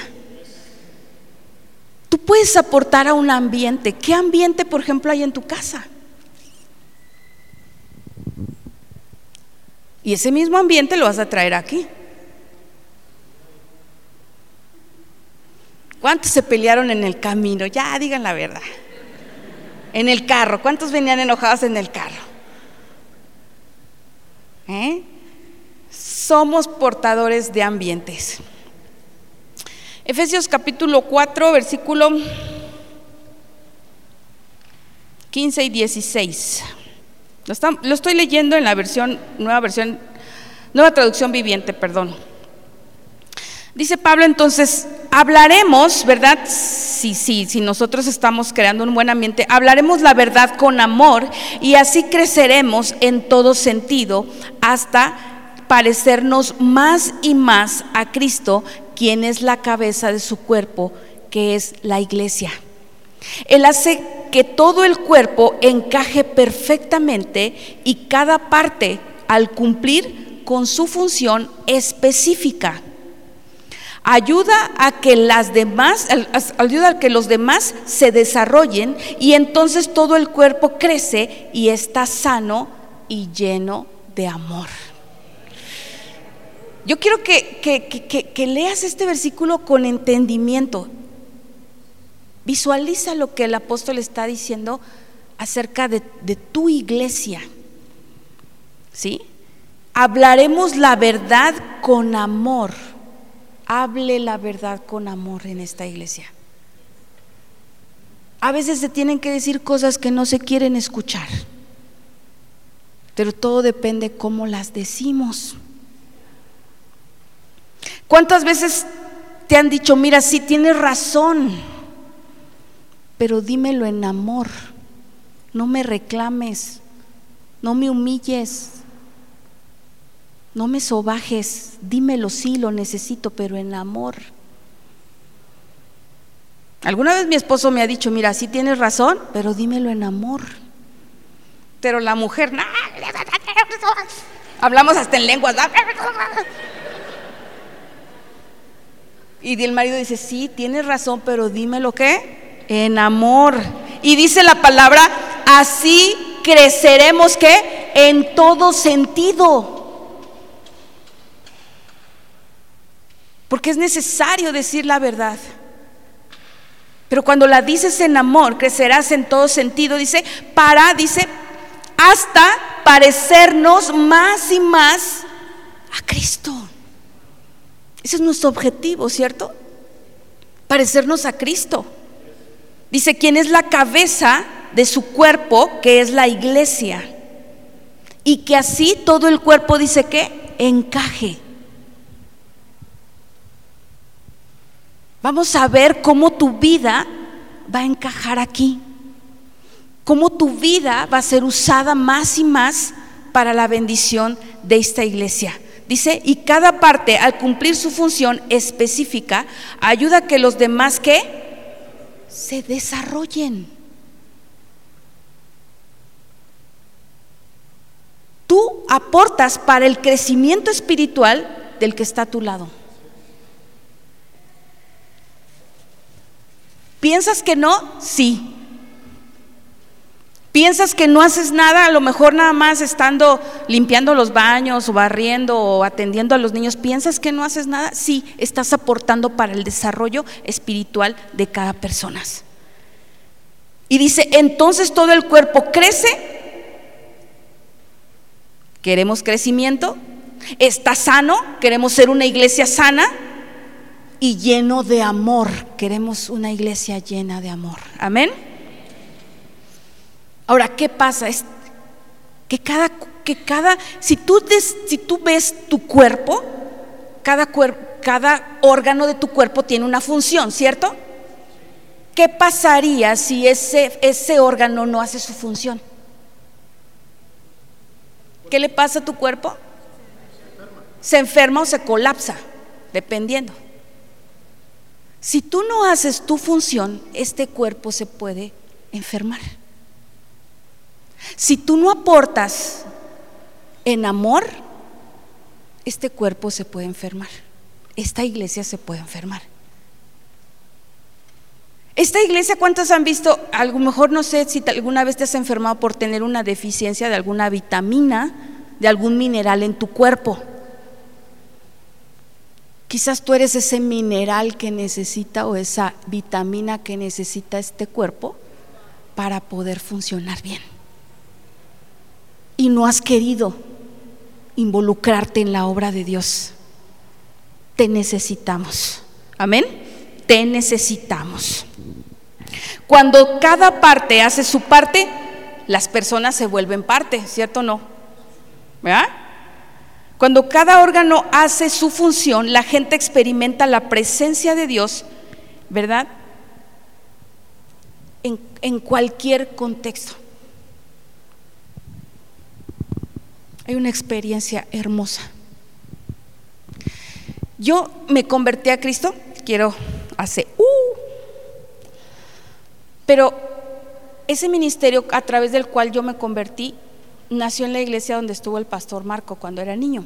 Tú puedes aportar a un ambiente. ¿Qué ambiente, por ejemplo, hay en tu casa? Y ese mismo ambiente lo vas a traer aquí. ¿Cuántos se pelearon en el camino? Ya digan la verdad. En el carro. ¿Cuántos venían enojados en el carro? ¿Eh? Somos portadores de ambientes. Efesios capítulo 4, versículo 15 y 16. Lo, estoy leyendo en la versión, nueva versión, nueva traducción viviente, perdón. Dice Pablo entonces, hablaremos, ¿verdad? Sí, sí, si nosotros estamos creando un buen ambiente, hablaremos la verdad con amor y así creceremos en todo sentido hasta parecernos más y más a Cristo, quien es la cabeza de su cuerpo, que es la iglesia. Él hace que todo el cuerpo encaje perfectamente y cada parte al cumplir con su función específica. Ayuda a que las demás, ayuda a que los demás se desarrollen y entonces todo el cuerpo crece y está sano y lleno de amor. Yo quiero que, que leas este versículo con entendimiento. Visualiza lo que el apóstol está diciendo acerca de, tu iglesia. ¿Sí? Hablaremos la verdad con amor. Hable la verdad con amor en esta iglesia. A veces se tienen que decir cosas que no se quieren escuchar, pero todo depende cómo las decimos. ¿Cuántas veces te han dicho, mira, sí tienes razón? Pero dímelo en amor. No me reclames, no me humilles, no me sobajes, dímelo, sí, lo necesito, pero en amor. Alguna vez mi esposo me ha dicho, mira, sí tienes razón, pero dímelo en amor. Pero la mujer, no, hablamos hasta en lenguas. Y el marido dice, sí, tienes razón, pero dímelo qué en amor. Y dice la palabra, así creceremos que en todo sentido. Porque es necesario decir la verdad. Pero cuando la dices en amor, crecerás en todo sentido. Dice, para, dice, hasta parecernos más y más a Cristo. Ese es nuestro objetivo, ¿cierto? Parecernos a Cristo. Dice, ¿quién es la cabeza de su cuerpo, que es la iglesia. Y que así todo el cuerpo dice que encaje. Vamos a ver cómo tu vida va a encajar aquí. Cómo tu vida va a ser usada más y más para la bendición de esta iglesia. Dice, y cada parte al cumplir su función específica ayuda a que los demás que se desarrollen. Tú aportas para el crecimiento espiritual del que está a tu lado. ¿Piensas que no? Sí. ¿Piensas que no haces nada? A lo mejor nada más estando limpiando los baños o barriendo o atendiendo a los niños. ¿Piensas que no haces nada? Sí, estás aportando para el desarrollo espiritual de cada persona. Y dice, entonces todo el cuerpo crece. Queremos crecimiento. Está sano. Queremos ser una iglesia sana y lleno de amor. Queremos una iglesia llena de amor. Amén. Ahora, ¿qué pasa? Es que cada, que cada, si tú, si tú ves tu cuerpo, cada, cada órgano de tu cuerpo tiene una función, ¿cierto? ¿Qué pasaría si ese, ese órgano no hace su función? ¿Qué le pasa a tu cuerpo? Se enferma o se colapsa, dependiendo. Si tú no haces tu función, este cuerpo se puede enfermar. Si tú no aportas en amor, este cuerpo se puede enfermar. Esta iglesia se puede enfermar. Esta iglesia, ¿cuántos han visto? A lo mejor no sé si alguna vez te has enfermado por tener una deficiencia de alguna vitamina, de algún mineral en tu cuerpo. Quizás tú eres ese mineral que necesita o esa vitamina que necesita este cuerpo para poder funcionar bien. Y no has querido involucrarte en la obra de Dios. Te necesitamos. Amén. Te necesitamos. Cuando cada parte hace su parte, las personas se vuelven parte, ¿cierto o no? ¿Verdad? Cuando cada órgano hace su función, la gente experimenta la presencia de Dios, ¿verdad? En, cualquier contexto. Hay una experiencia hermosa. Yo me convertí a Cristo, quiero hacer, uh, pero ese ministerio a través del cual yo me convertí nació en la iglesia donde estuvo el pastor Marco cuando era niño.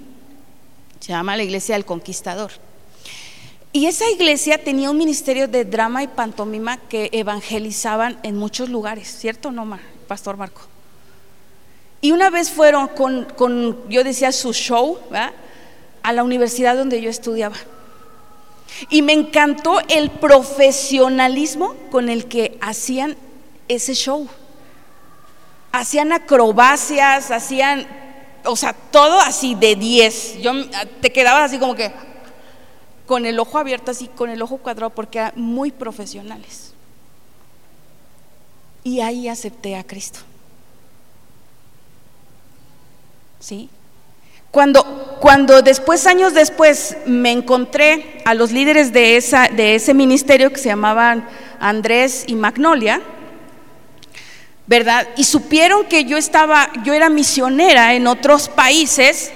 Se llama la iglesia del conquistador. Y esa iglesia tenía un ministerio de drama y pantomima que evangelizaban en muchos lugares, ¿cierto no, Pastor Marco? Y una vez fueron con, yo decía, su show, a la universidad donde yo estudiaba. Y me encantó el profesionalismo con el que hacían ese show hacían acrobacias, hacían, o sea, todo así de 10. Yo te quedabas así como que con el ojo abierto, así, con el ojo cuadrado, porque eran muy profesionales. Y ahí acepté a Cristo. ¿Sí? Cuando, cuando después, años después, me encontré a los líderes de, esa, de ese ministerio que se llamaban Andrés y Magnolia, ¿verdad? Y supieron que yo estaba, yo era misionera en otros países,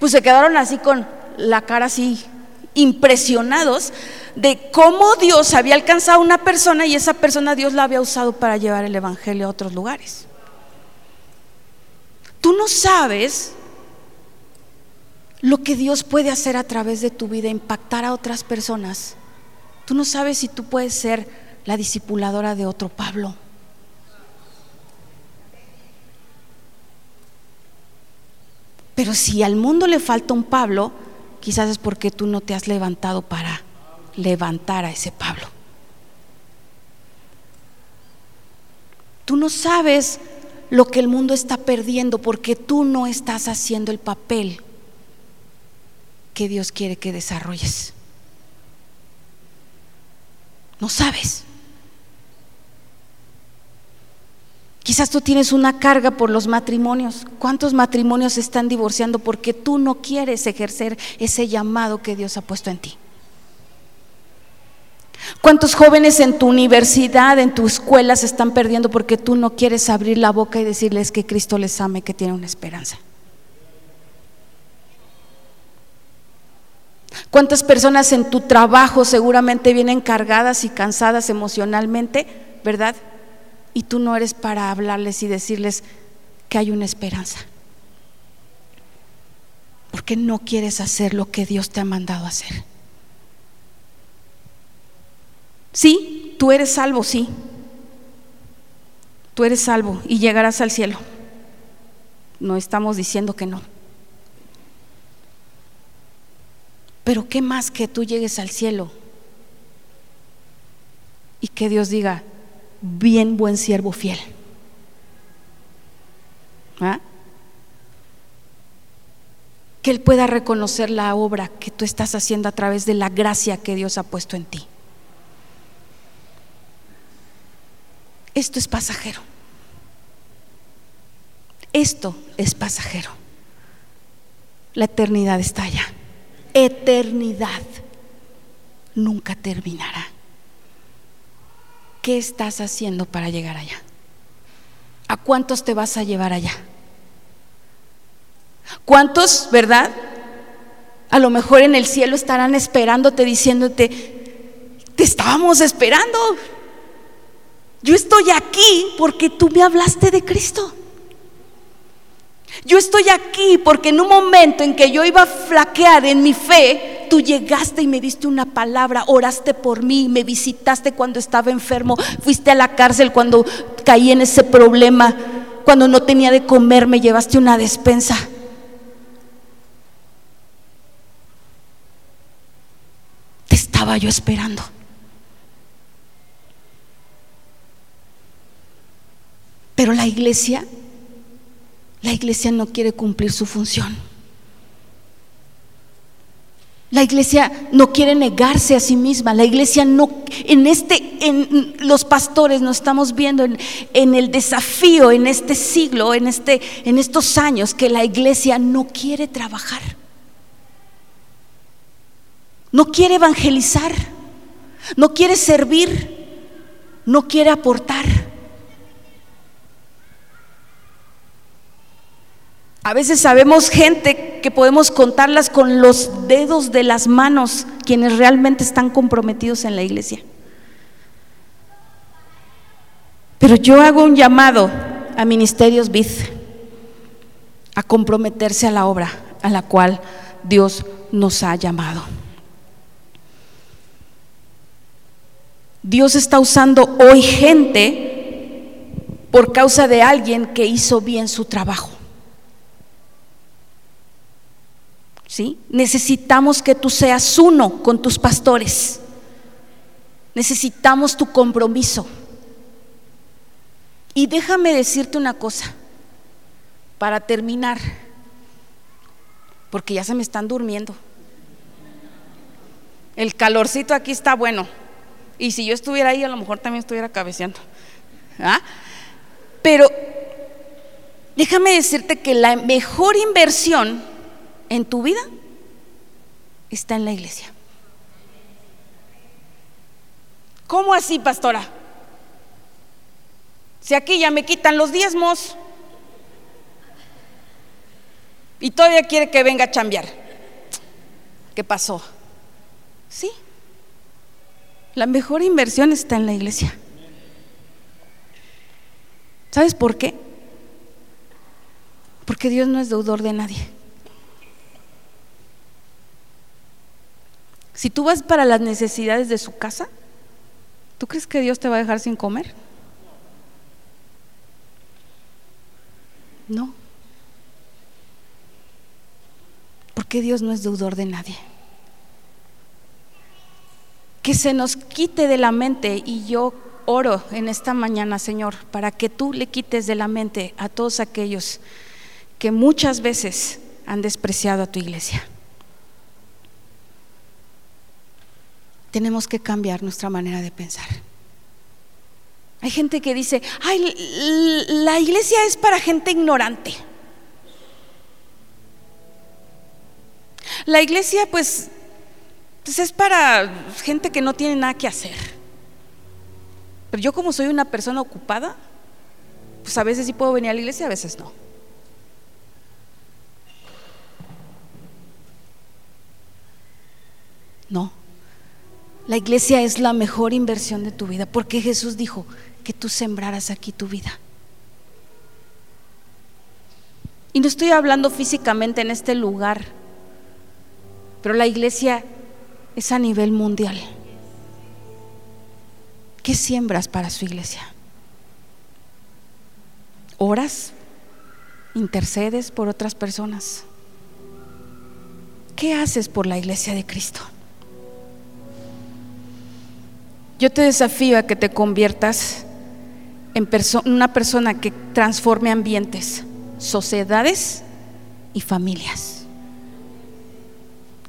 pues se quedaron así con la cara así impresionados de cómo Dios había alcanzado a una persona y esa persona Dios la había usado para llevar el evangelio a otros lugares. Tú no sabes lo que Dios puede hacer a través de tu vida, impactar a otras personas. Tú no sabes si tú puedes ser la discipuladora de otro Pablo. Pero si al mundo le falta un Pablo, quizás es porque tú no te has levantado para levantar a ese Pablo. Tú no sabes lo que el mundo está perdiendo porque tú no estás haciendo el papel que Dios quiere que desarrolles. No sabes. Quizás tú tienes una carga por los matrimonios. ¿Cuántos matrimonios se están divorciando porque tú no quieres ejercer ese llamado que Dios ha puesto en ti? ¿Cuántos jóvenes en tu universidad, en tu escuela se están perdiendo porque tú no quieres abrir la boca y decirles que Cristo les ama y que tiene una esperanza? ¿Cuántas personas en tu trabajo seguramente vienen cargadas y cansadas emocionalmente, verdad? Y tú no eres para hablarles y decirles que hay una esperanza. Porque no quieres hacer lo que Dios te ha mandado hacer. Sí, tú eres salvo, sí. Tú eres salvo y llegarás al cielo. No estamos diciendo que no. Pero ¿qué más que tú llegues al cielo? Y que Dios diga, bien buen siervo fiel. ¿Ah? Que Él pueda reconocer la obra que tú estás haciendo a través de la gracia que Dios ha puesto en ti. Esto es pasajero. Esto es pasajero. La eternidad está allá. Eternidad nunca terminará. ¿Qué estás haciendo para llegar allá? ¿A cuántos te vas a llevar allá? ¿Cuántos, verdad? A lo mejor en el cielo estarán esperándote, diciéndote, te estábamos esperando. Yo estoy aquí porque tú me hablaste de Cristo. Yo estoy aquí porque en un momento en que yo iba a flaquear en mi fe, tú llegaste y me diste una palabra, oraste por mí, me visitaste cuando estaba enfermo, fuiste a la cárcel cuando caí en ese problema, cuando no tenía de comer, me llevaste una despensa. Te estaba yo esperando. Pero la iglesia la iglesia no quiere cumplir su función. La iglesia no quiere negarse a sí misma. La iglesia no, en este, en los pastores nos estamos viendo en, en, el desafío en este siglo, en este, en estos años, que la iglesia no quiere trabajar. No quiere evangelizar. No quiere servir. No quiere aportar. A veces sabemos gente que podemos contarlas con los dedos de las manos, quienes realmente están comprometidos en la iglesia. Pero yo hago un llamado a Ministerios BID a comprometerse a la obra a la cual Dios nos ha llamado. Dios está usando hoy gente por causa de alguien que hizo bien su trabajo. Necesitamos que tú seas uno con tus pastores. Necesitamos tu compromiso. Y déjame decirte una cosa, para terminar, porque ya se me están durmiendo. El calorcito aquí está bueno. Y si yo estuviera ahí, a lo mejor también estuviera cabeceando. ¿Ah? Pero déjame decirte que la mejor inversión en tu vida está en la iglesia. ¿Cómo así, pastora? Si aquí ya me quitan los diezmos y todavía quiere que venga a chambear. ¿Qué pasó? Sí. La mejor inversión está en la iglesia. ¿Sabes por qué? Porque Dios no es deudor de nadie. Si tú vas para las necesidades de su casa, ¿tú crees que Dios te va a dejar sin comer? No. Porque Dios no es deudor de nadie. Que se nos quite de la mente y yo oro en esta mañana, Señor, para que tú le quites de la mente a todos aquellos que muchas veces han despreciado a tu iglesia. Tenemos que cambiar nuestra manera de pensar. Hay gente que dice, ay, la iglesia es para gente ignorante. La iglesia pues, pues es para gente que no tiene nada que hacer. Pero yo como soy una persona ocupada, pues a veces sí puedo venir a la iglesia, a veces no. No. La iglesia es la mejor inversión de tu vida, porque Jesús dijo que tú sembraras aquí tu vida. Y no estoy hablando físicamente en este lugar, pero la iglesia es a nivel mundial. ¿Qué siembras para su iglesia? ¿Oras? ¿Intercedes por otras personas? ¿Qué haces por la iglesia de Cristo? Yo te desafío a que te conviertas en una persona que transforme ambientes, sociedades y familias.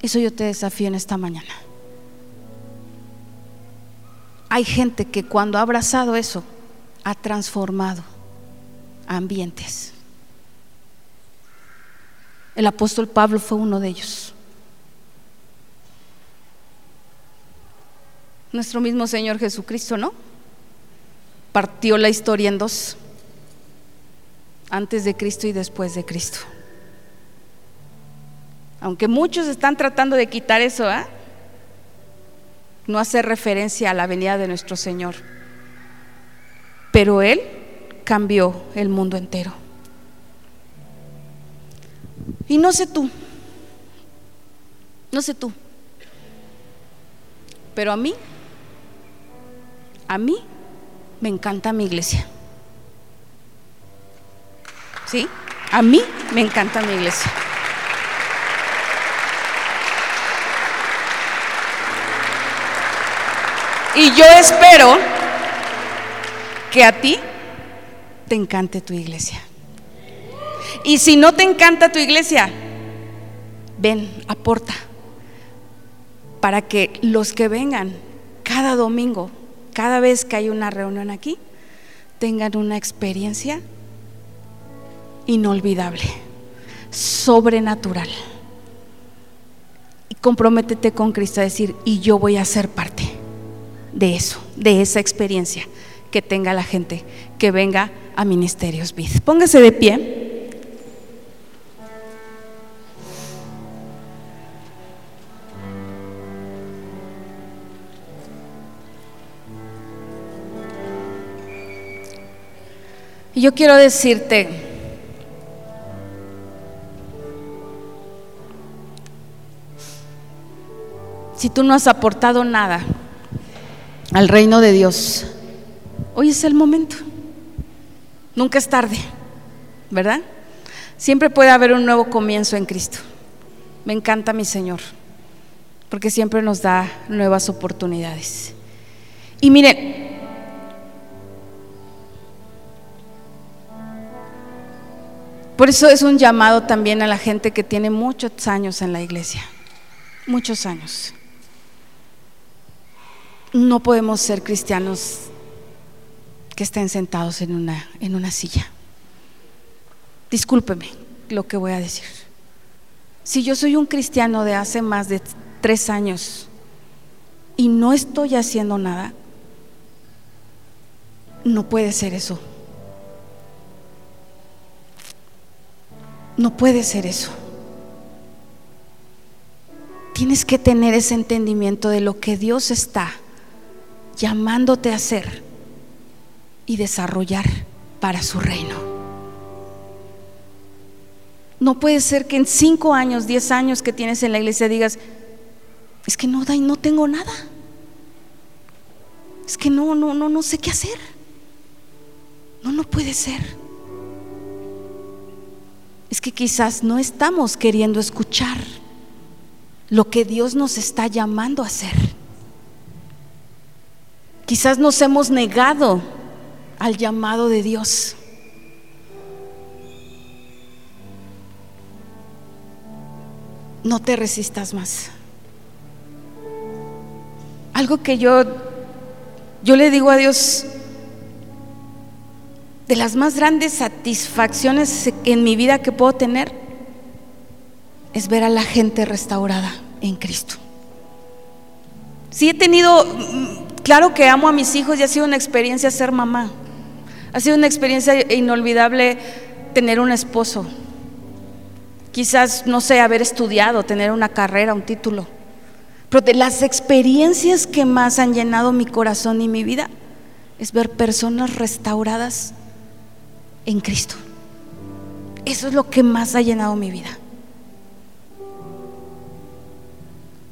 Eso yo te desafío en esta mañana. Hay gente que cuando ha abrazado eso, ha transformado ambientes. El apóstol Pablo fue uno de ellos. Nuestro mismo Señor Jesucristo, ¿no? Partió la historia en dos, antes de Cristo y después de Cristo. Aunque muchos están tratando de quitar eso, ¿ah? no hacer referencia a la venida de nuestro Señor. Pero Él cambió el mundo entero. Y no sé tú, no sé tú, pero a mí, a mí me encanta mi iglesia. ¿Sí? A mí me encanta mi iglesia. Y yo espero que a ti te encante tu iglesia. Y si no te encanta tu iglesia, ven, aporta, para que los que vengan cada domingo, cada vez que hay una reunión aquí, tengan una experiencia inolvidable, sobrenatural. Y comprométete con Cristo a decir, y yo voy a ser parte de eso, de esa experiencia que tenga la gente que venga a Ministerios Vid. Póngase de pie. Yo quiero decirte, si tú no has aportado nada, al reino de Dios. Hoy es el momento. Nunca es tarde, ¿verdad? Siempre puede haber un nuevo comienzo en Cristo. Me encanta mi Señor, porque siempre nos da nuevas oportunidades. Y miren, por eso es un llamado también a la gente que tiene muchos años en la iglesia, muchos años no podemos ser cristianos que estén sentados en una, en una silla. Discúlpeme lo que voy a decir. Si yo soy un cristiano de hace más de tres años y no estoy haciendo nada, no puede ser eso. No puede ser eso. Tienes que tener ese entendimiento de lo que Dios está llamándote a hacer y desarrollar para su reino. No puede ser que en cinco años, diez años que tienes en la iglesia digas, es que no, no tengo nada. Es que no, no, no, no sé qué hacer. No, no puede ser. Es que quizás no estamos queriendo escuchar lo que Dios nos está llamando a hacer. Quizás nos hemos negado al llamado de Dios. No te resistas más. Algo que yo yo le digo a Dios de las más grandes satisfacciones en mi vida que puedo tener es ver a la gente restaurada en Cristo. Si he tenido Claro que amo a mis hijos y ha sido una experiencia ser mamá. Ha sido una experiencia inolvidable tener un esposo. Quizás, no sé, haber estudiado, tener una carrera, un título. Pero de las experiencias que más han llenado mi corazón y mi vida es ver personas restauradas en Cristo. Eso es lo que más ha llenado mi vida.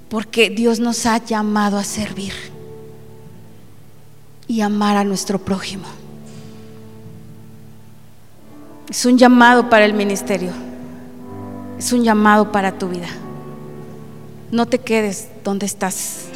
Porque Dios nos ha llamado a servir y amar a nuestro prójimo. Es un llamado para el ministerio. Es un llamado para tu vida. No te quedes donde estás.